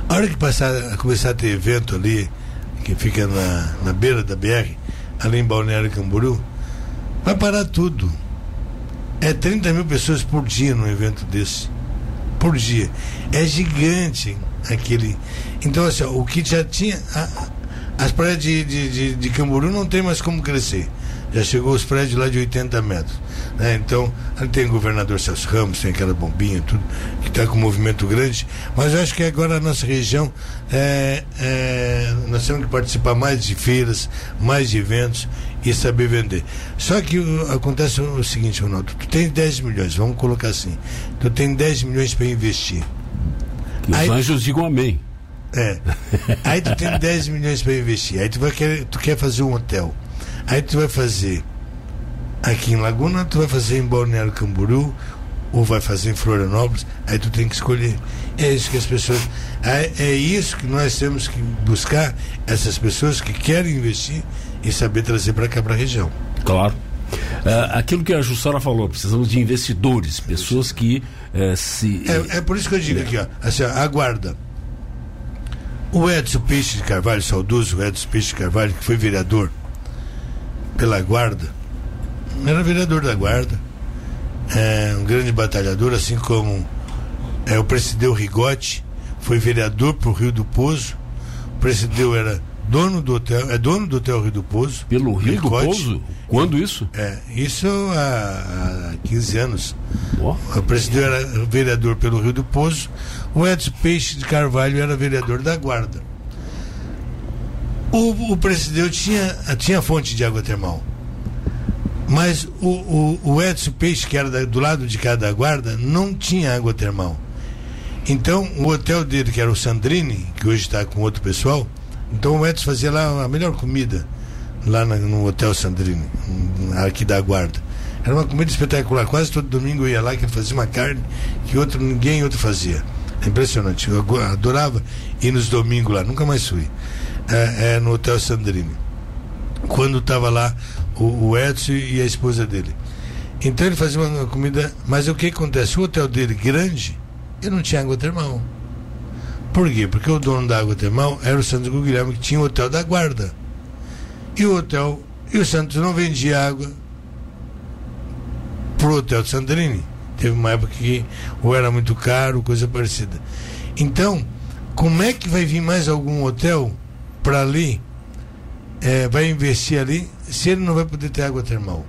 A hora que passar, começar a ter evento ali, que fica na, na beira da BR, ali em Balneário Camboriú, vai parar tudo. É 30 mil pessoas por dia num evento desse por dia. É gigante aquele. Então, assim, o que já tinha. A, as praias de, de, de, de Camboriú não tem mais como crescer. Já chegou os prédios lá de 80 metros. Né? Então, tem o governador Celso Ramos, tem aquela bombinha, tudo, que está com um movimento grande. Mas eu acho que agora a nossa região, é, é, nós temos que participar mais de feiras, mais de eventos e saber vender. Só que uh, acontece o seguinte, Ronaldo, tu tem 10 milhões, vamos colocar assim, tu tem 10 milhões para investir. Que os anjos digam amém. É. Aí tu tem 10 milhões para investir. Aí tu vai querer, tu quer fazer um hotel. Aí tu vai fazer aqui em Laguna, tu vai fazer em Balneário Camboriú, ou vai fazer em Florianópolis, aí tu tem que escolher. É isso que as pessoas. É, é isso que nós temos que buscar, essas pessoas que querem investir e saber trazer para cá para a região. Claro. Uh, aquilo que a Jussara falou, precisamos de investidores, pessoas que uh, se. É, é, por isso que eu digo aqui, ó, assim, ó, aguarda. O Edson Peixe de Carvalho, saudoso Edson Peixe de Carvalho, que foi vereador pela Guarda, era vereador da Guarda, é, um grande batalhador, assim como é, o Presideu Rigotti, foi vereador para o Rio do Poço. O Presideu era dono do hotel, é dono do hotel Rio do Poço. Pelo Rio Rigotti. do Poço? Quando isso? É, isso há, há 15 anos. Oh. O Presideu era vereador pelo Rio do Poço. O Edson Peixe de Carvalho era vereador da Guarda. O, o Presideu tinha, tinha fonte de água termal. Mas o, o, o Edson Peixe, que era da, do lado de cada guarda, não tinha água termal. Então, o hotel dele, que era o Sandrini, que hoje está com outro pessoal, então o Edson fazia lá a melhor comida, lá no Hotel Sandrini, aqui da guarda. Era uma comida espetacular. Quase todo domingo eu ia lá que ele fazia uma carne que outro, ninguém outro fazia. É impressionante. Eu adorava ir nos domingos lá, nunca mais fui. É, é no Hotel Sandrini. Quando estava lá o, o Edson e a esposa dele. Então ele fazia uma comida. Mas o que acontece? O hotel dele grande, ele não tinha água termal. Por quê? Porque o dono da água termal era o Santos Guilherme, que tinha o hotel da guarda. E o hotel. E o Santos não vendia água pro hotel de Sandrini. Teve uma época que ou era muito caro, coisa parecida. Então, como é que vai vir mais algum hotel para ali? É, vai investir ali se ele não vai poder ter água termal?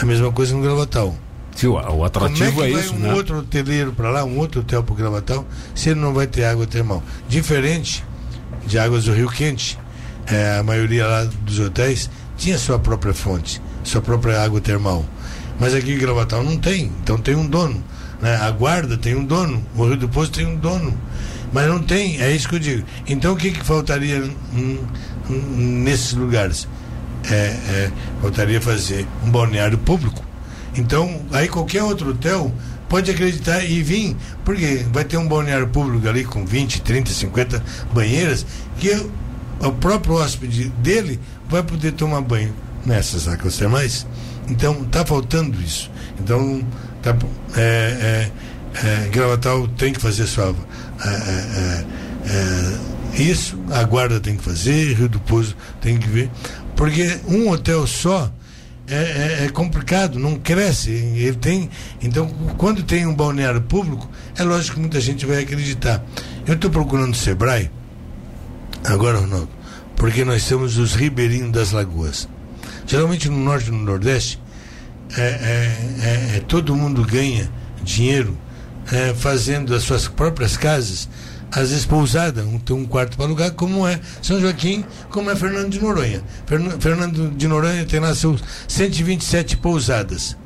A mesma coisa no Gravatal. Sim, o atrativo Como é, que é vai isso, um né? outro hoteleiro para lá, um outro hotel para o Gravatal, se ele não vai ter água termal? Diferente de águas do Rio Quente, é, a maioria lá dos hotéis tinha sua própria fonte, sua própria água termal. Mas aqui em Gravatal não tem, então tem um dono. Né? A guarda tem um dono, o Rio do Poço tem um dono. Mas não tem, é isso que eu digo. Então o que, que faltaria nesses lugares? É, é, faltaria fazer um balneário público então, aí qualquer outro hotel pode acreditar e vir, porque vai ter um balneário público ali com 20, 30, 50 banheiras, que o próprio hóspede dele vai poder tomar banho nessas águas termais. Então, está faltando isso. Então, tá, é, é, é, Gravatal tem que fazer sua. É, é, é, isso, a guarda tem que fazer, Rio do Poço tem que ver. Porque um hotel só é, é, é, complicado, não cresce. Ele tem, então, quando tem um balneário público, é lógico que muita gente vai acreditar. Eu estou procurando o Sebrae, agora, Ronaldo, porque nós temos os ribeirinhos das lagoas. Geralmente no norte e no nordeste, é, é, é todo mundo ganha dinheiro fazendo as suas próprias casas vezes pousada, um, tem um quarto para alugar, como é São Joaquim, como é Fernando de Noronha. Fernando de Noronha tem lá seus 127 pousadas.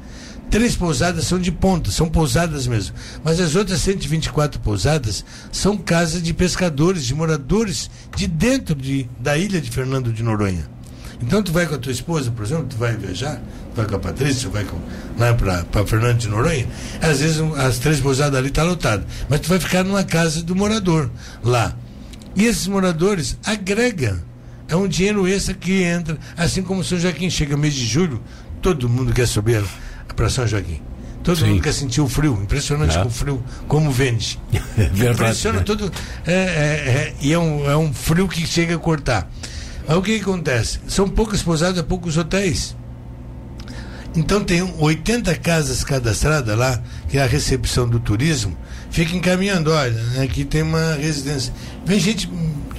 Três pousadas são de ponta, são pousadas mesmo. Mas as outras 124 pousadas são casas de pescadores, de moradores de dentro de, da ilha de Fernando de Noronha. Então tu vai com a tua esposa, por exemplo, tu vai viajar, vai com a Patrícia, vai com, lá né, para Fernando de Noronha, às vezes as três pousadas ali tá lotado, mas tu vai ficar numa casa do morador lá. E esses moradores agregam. É um dinheiro extra que entra, assim como São Joaquim chega mês de julho, todo mundo quer subir para São Joaquim. Todo Sim. mundo quer sentir o frio. Impressionante é. o frio, como vende. É verdade, Impressiona né? todo. É, é, é, e é um, é um frio que chega a cortar. Aí o que, que acontece? São poucas pousadas, poucos hotéis. Então tem 80 casas cadastradas lá, que é a recepção do turismo, fica encaminhando, olha, né, aqui tem uma residência. Vem gente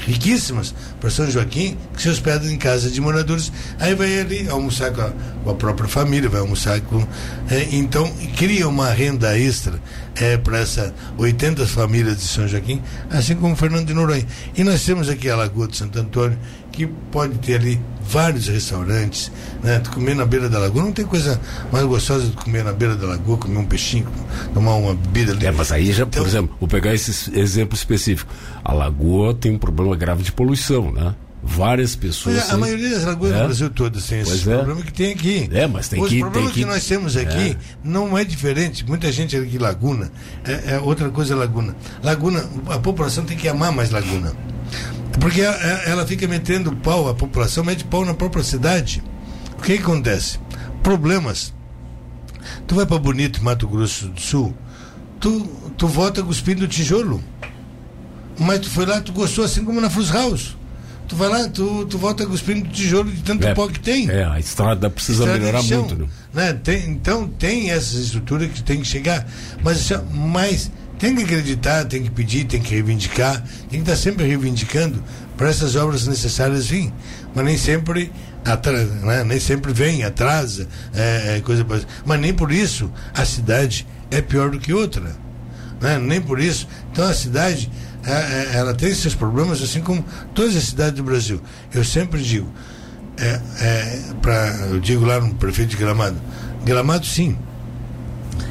riquíssimas para São Joaquim que se hospedam em casa de moradores, aí vai ali almoçar com a, com a própria família, vai almoçar com. É, então cria uma renda extra é, para essas 80 famílias de São Joaquim, assim como Fernando de Noronha. E nós temos aqui a Lagoa de Santo Antônio, que pode ter ali vários restaurantes, né? comer na beira da lagoa, não tem coisa mais gostosa do que comer na beira da lagoa, comer um peixinho, tomar uma bebida ali. É, mas aí já, então, por exemplo, vou pegar esse exemplo específico. A lagoa tem um problema grave de poluição, né? várias pessoas. É, a maioria das lagoas é? do Brasil todas tem esse é. problema que tem aqui. É, mas tem Os que. O problema que... que nós temos aqui é. não é diferente. Muita gente aqui, Laguna, é, é outra coisa, Laguna. Laguna, a população tem que amar mais Laguna. Porque ela fica metendo pau, a população mete pau na própria cidade. O que, que acontece? Problemas. Tu vai para Bonito, Mato Grosso do Sul, tu, tu volta cuspindo tijolo. Mas tu foi lá, tu gostou assim como na Fus House. Tu vai lá, tu, tu volta cuspindo tijolo de tanto É, pó que tem. É, a estrada precisa Estrada melhorar chão, muito, né? né? Tem, então tem essa estrutura que tem que chegar. Mas, assim, mas tem que acreditar, tem que pedir, tem que reivindicar, tem que estar sempre reivindicando para essas obras necessárias vir. Mas nem sempre atrasa, né? nem sempre vem, atrasa, é, é coisa Mas nem por isso a cidade é pior do que outra. Né? Nem por isso. Então a cidade é, é, ela tem seus problemas, assim como todas as cidades do Brasil. Eu sempre digo, é, é, pra, eu digo lá no prefeito de Gramado, Gramado sim,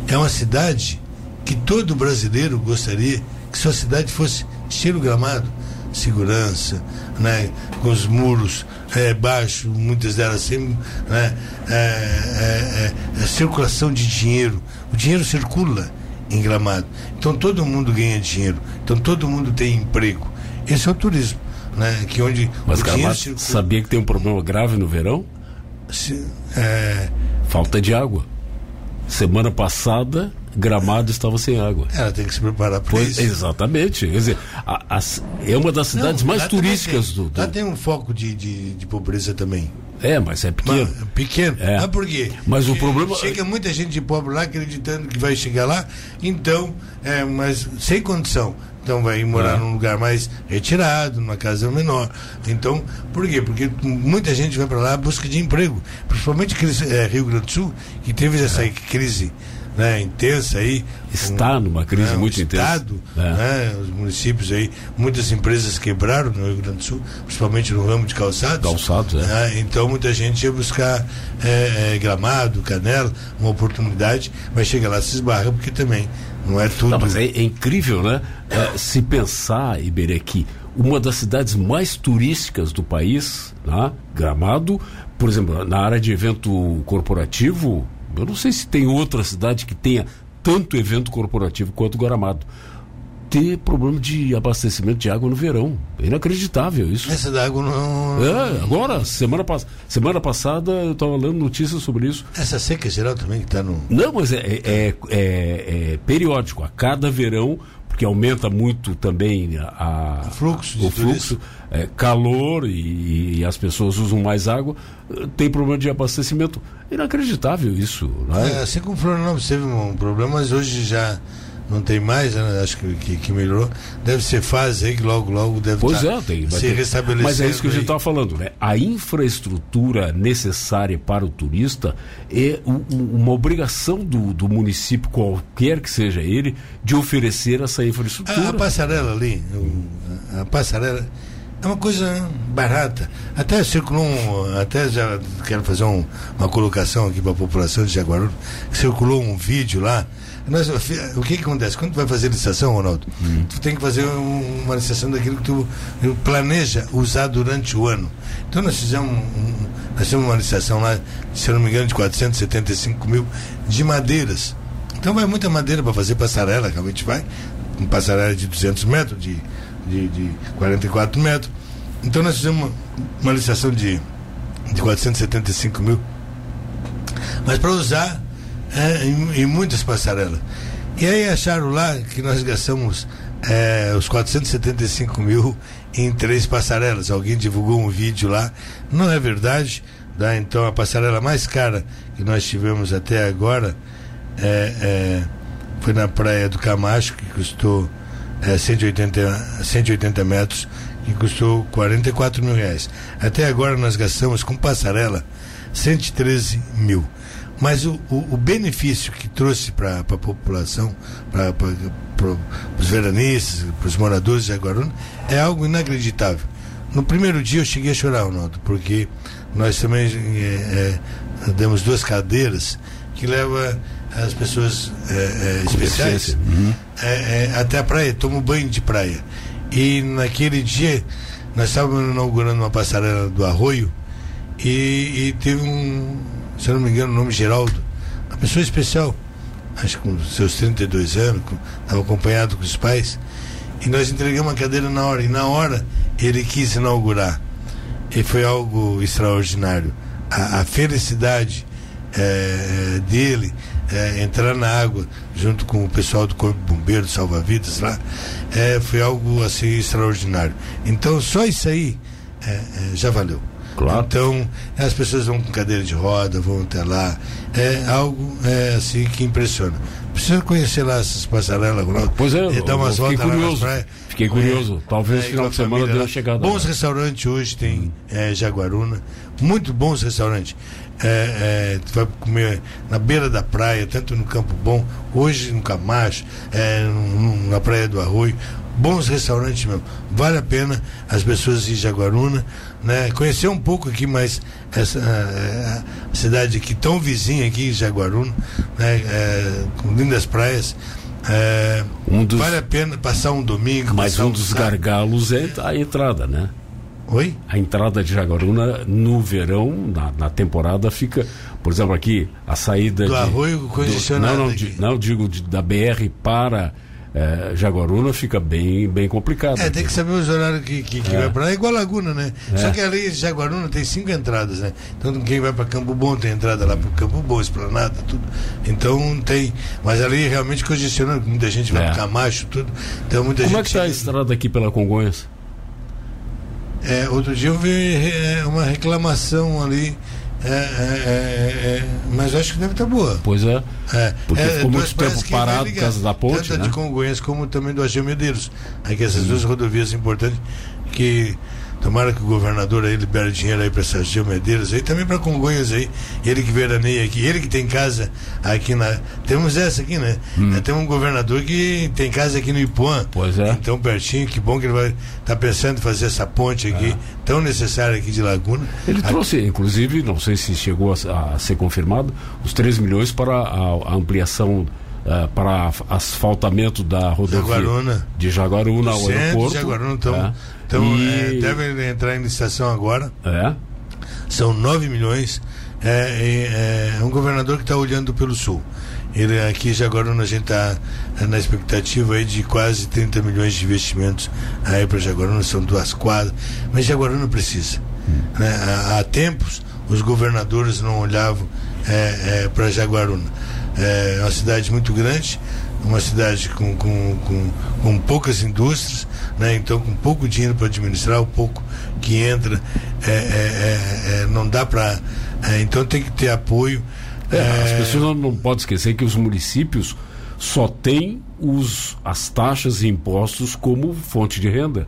é uma cidade que todo brasileiro gostaria que sua cidade fosse estilo Gramado, segurança, né, com os muros é, baixos, muitas delas assim, né, é, é, é, é circulação de dinheiro, o dinheiro circula em Gramado, então todo mundo ganha dinheiro, então todo mundo tem emprego, esse é o turismo, né, que onde Mas o dinheiro Gramado circula, sabia que tem um problema grave no verão? se- é, Falta de água. Semana passada, Gramado estava sem água. ela tem que se preparar para isso. exatamente. Quer dizer, a- as- é uma das cidades Não, mais turísticas tem, do, do- Lá tem um foco de, de, de pobreza também. É, mas é pequeno. Mas, pequeno. É. Mas por quê? Mas o problema- Chega muita gente de pobre lá acreditando que vai chegar lá, então, é, mas sem condição. Então vai morar É. num lugar mais retirado, numa casa menor. Então, por quê? Porque muita gente vai para lá à busca de emprego. Principalmente é, Rio Grande do Sul, que teve essa crise né, intensa aí. Está numa crise né, muito intensa. estado, É. né, os municípios aí, muitas empresas quebraram no Rio Grande do Sul, principalmente no ramo de calçados. Calçados, é. né, então muita gente ia buscar é, é, gramado, canela, uma oportunidade, mas chega lá se esbarra porque também não é tudo. Não, mas é, é incrível, né? É, se pensar, Iberê, que uma das cidades mais turísticas do país, né? Gramado, por exemplo, na área de evento corporativo, eu não sei se tem outra cidade que tenha tanto evento corporativo quanto Gramado. Ter problema de abastecimento de água no verão. É inacreditável isso. Essa da água não. É, agora, semana, pass semana passada eu estava lendo notícias sobre isso. Essa seca geral também que está no. Não, mas é, é- é- é periódico. A cada verão, porque aumenta muito também a, O fluxo o fluxo, é, calor e, e as pessoas usam mais água, tem problema de abastecimento. Inacreditável isso, não É, é? assim como Florianópolis teve um problema, mas hoje já não tem mais, né? acho que, que, que melhorou. Deve ser fase aí que logo, logo deve Pois tá é, tem. se ter- restabelecendo. Mas é isso que a gente estava falando, né? A infraestrutura necessária para o turista é uma obrigação do, do município, qualquer que seja ele, de oferecer essa infraestrutura. A, a passarela ali, o- a passarela é uma coisa barata. Até circulou um, até já quero fazer um- uma colocação aqui para a população de Jaguarão, circulou um vídeo lá. Nós, o que, que acontece? Quando tu vai fazer licitação, Ronaldo, tu tem que fazer um- uma licitação daquilo que tu planeja usar durante o ano. Então nós fizemos, um- nós fizemos uma licitação lá, se eu não me engano, de 475 mil de madeiras. Então vai muita madeira para fazer passarela, realmente vai. Um passarela de 200 metros, de, de, de 44 metros. Então nós fizemos uma, uma licitação de, de 475 mil. Mas para usar é, em, em muitas passarelas. E aí acharam lá que nós gastamos é, os 475 mil em três passarelas. Alguém divulgou um vídeo lá. Não é verdade. Tá? Então a passarela mais cara que nós tivemos até agora é, é, foi na praia do Camacho, que custou é, 180, 180 metros, que custou 44 mil reais. Até agora nós gastamos com passarela 113 mil. Mas o, o, o benefício que trouxe para a população, para os veranistas, para os moradores de Jaguaruna, é algo inacreditável. No primeiro dia eu cheguei a chorar, Ronaldo, porque nós também é, é, demos duas cadeiras que leva as pessoas é, é, especiais é, é, até a praia, tomam banho de praia. E naquele dia nós estávamos inaugurando uma passarela do Arroio e, e teve um, se eu não me engano, o nome Geraldo, uma pessoa especial, acho que com seus 32 anos, estava acompanhado com os pais, e nós entregamos a cadeira na hora, e na hora ele quis inaugurar. E foi algo extraordinário. A, a felicidade é, dele, é, entrar na água junto com o pessoal do Corpo Bombeiro, Salva-Vidas lá, é, foi algo assim extraordinário. Então só isso aí já valeu. Claro. Então, as pessoas vão com cadeira de roda, vão até lá. É algo é, assim que impressiona. Precisa conhecer lá essas passarelas, Ronaldo. Pois é, e dar umas fiquei voltas curioso. lá. Fiquei curioso. Talvez é, final de semana dê lá. uma chegada. Bons lá. restaurantes hoje tem é, Jaguaruna, muito bons restaurantes. É, é, tu vai comer na beira da praia, tanto no Campo Bom, hoje no Camacho, é, no- na Praia do Arroio. Bons restaurantes mesmo. Vale a pena as pessoas ir Jaguaruna, né? Conhecer um pouco aqui mais essa a cidade aqui tão vizinha aqui, Jaguaruna, né? É, com lindas praias. É, Um dos- Vale a pena passar um domingo. Mas passar um dos sábado. gargalos é a entrada, né? Oi? A entrada de Jaguaruna no verão, na, na temporada, fica, por exemplo, aqui, a saída Do de, arroio congestionado não, não, aqui. de- não, digo de- da BR para eh, Jaguaruna fica bem, bem complicado. É, tem que saber os horários que, que, que É. vai pra lá. É igual a Laguna, né? É. Só que ali em Jaguaruna tem cinco entradas, né? Então quem vai pra Campo Bom tem entrada lá pro Campo Bom, Esplanada, tudo. Então tem. Mas ali realmente congestionando, muita gente vai É. pro Camacho, tudo. Então muita Como gente. é que está a estrada aqui pela Congonhas? É, outro dia eu vi é, uma reclamação ali. É, é, é, é, mas acho que deve estar boa. Pois é. É, Porque ficou muito tempo parado por causa da ponte, Tanto né? de Congonhas como também do Ageu Medeiros. Aqui essas duas rodovias importantes que tomara que o governador aí libere dinheiro aí para Ageu Medeiros aí, também para Congonhas aí, ele que veraneia aqui, ele que tem casa aqui na. Temos essa aqui, né? É, tem um governador que tem casa aqui no Ipuã. Hum. Pois é. Então pertinho, que bom que ele vai estar tá pensando em fazer essa ponte aqui, tão necessária aqui de Laguna. Ele Aqui- trouxe, inclusive, não sei se chegou a, a ser confirmado, os 3 milhões para a, a ampliação, eh, para asfaltamento da rodovia Jaguaruna. de Jaguaruna ao aeroporto. Jaguaruna estão, É. estão, E- é, devem entrar em licitação agora. É, São 9 milhões. É, é, é um governador que está olhando pelo sul. Ele aqui em Jaguaruna a gente está na expectativa aí de quase 30 milhões de investimentos aí para Jaguaruna, são duas quadras, mas Jaguaruna precisa. Né? Há, há tempos os governadores não olhavam é, para Jaguaruna. É uma cidade muito grande, uma cidade com, com, com, com poucas indústrias, né? então com pouco dinheiro para administrar, o pouco que entra é, é, é, é, não dá para. então tem que ter apoio. É, as É, pessoas não, não podem esquecer que os municípios só têm os, as taxas e impostos como fonte de renda.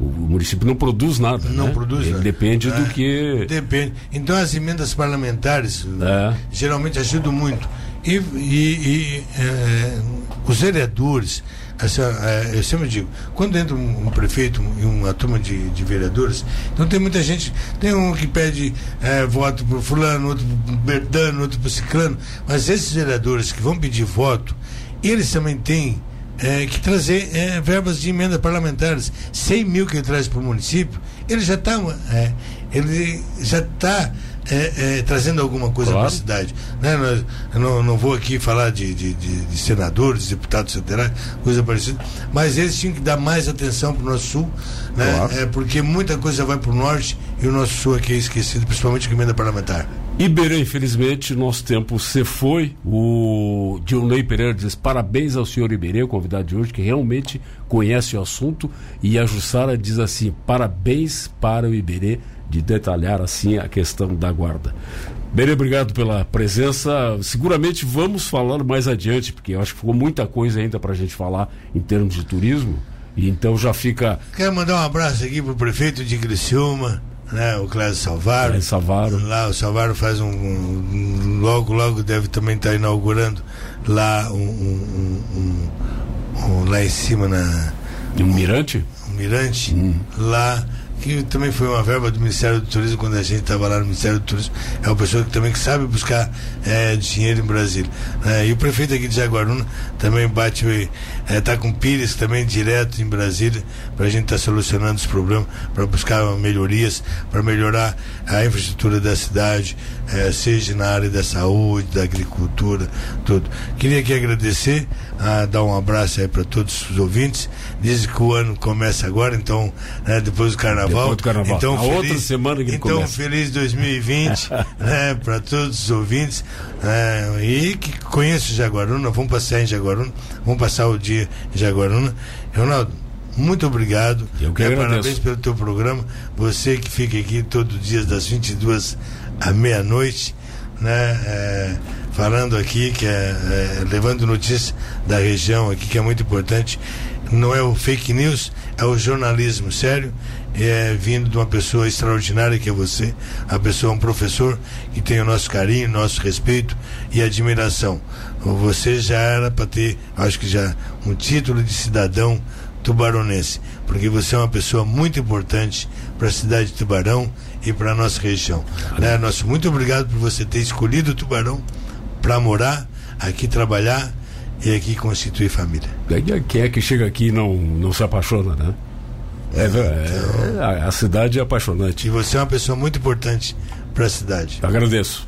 O, município não produz nada. Não né? produz Ele nada. depende do É. que. Depende. Então as emendas parlamentares É. geralmente ajudam muito. E, e- e, é, os vereadores, essa, é, eu sempre digo, quando entra um, um prefeito e uma turma de, de vereadores, então tem muita gente, tem um que pede é, voto para fulano, outro para Bertano, outro para Ciclano, mas esses vereadores que vão pedir voto, eles também têm é, que trazer é, verbas de emendas parlamentares. 100 mil que ele traz para o município, ele já está é, ele já está é, é, trazendo alguma coisa Claro. para a cidade. Né? Nós- não, não vou aqui falar de, de, de- de senadores, deputados federais, coisa parecida, mas eles tinham que dar mais atenção para o nosso sul, né? Claro. é, porque muita coisa vai para o norte e o nosso sul aqui é esquecido, principalmente com emenda parlamentar. Iberê, infelizmente, nosso tempo se foi. O Dionei Pereira diz parabéns ao senhor Iberê, o convidado de hoje, que realmente conhece o assunto. E a Jussara diz assim: parabéns para o Iberê de detalhar assim a questão da guarda. Iberê, obrigado pela presença. Seguramente vamos falar mais adiante, porque eu acho que ficou muita coisa ainda para a gente falar em termos de turismo. E então já fica Quero mandar um abraço aqui pro prefeito de Criciúma, né, o Clésio Salvaro. em Savaro. Lá o Salvaro faz um, um- logo logo deve também estar inaugurando lá um, um- lá em cima na Um mirante? um mirante lá que também foi uma verba do Ministério do Turismo quando a gente estava lá no Ministério do Turismo é uma pessoa que também que sabe buscar é, dinheiro em Brasília né? e o prefeito aqui de Jaguaruna também bate está com Pires também direto em Brasília para a gente estar solucionando os problemas para buscar melhorias para melhorar a infraestrutura da cidade é, seja na área da saúde da agricultura tudo queria aqui agradecer a dar um abraço aí para todos os ouvintes dizem que o ano começa agora então né, depois do carnaval carnaval. do carnaval. Então, A feliz, outra semana que Então, começa. feliz 2020 né, para todos os ouvintes. Né, e que conheçam Jaguaruna, vamos passear em Jaguaruna, vamos passar o dia em Jaguaruna. Ronaldo, muito obrigado. Eu que agradeço. Parabéns pelo teu programa. Você que fica aqui todos os dias das 22 à meia-noite, né? é, falando aqui, que é, é, levando notícias da região aqui, que é muito importante. Não é o fake news, é o jornalismo sério, é vindo de uma pessoa extraordinária que é você, a pessoa, um professor que tem o nosso carinho, nosso respeito e admiração. Você já era para ter, acho que já, um título de cidadão tubaronense, porque você é uma pessoa muito importante para a cidade de Tubarão e para a nossa região. Né? Nosso muito obrigado por você ter escolhido Tubarão para morar, aqui trabalhar e aqui constituir família. Daí Quem é que chega aqui e não, não se apaixona, né? É, é- a, a cidade é apaixonante. E você é uma pessoa muito importante para a cidade. Agradeço.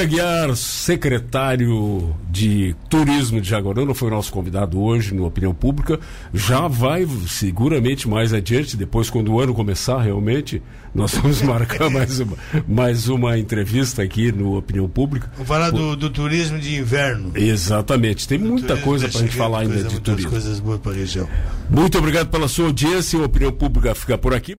Aguiar, secretário de Turismo de Jaguaruna, foi o nosso convidado hoje no Opinião Pública. Já vai seguramente mais adiante, depois, quando o ano começar, realmente, nós vamos marcar mais uma, mais uma entrevista aqui no Opinião Pública. Vamos falar do, do turismo de inverno. Exatamente, tem muita Turismo coisa para a gente falar ainda coisa- de turismo. coisas boas para a região. Muito obrigado pela sua audiência. A Opinião Pública fica por aqui.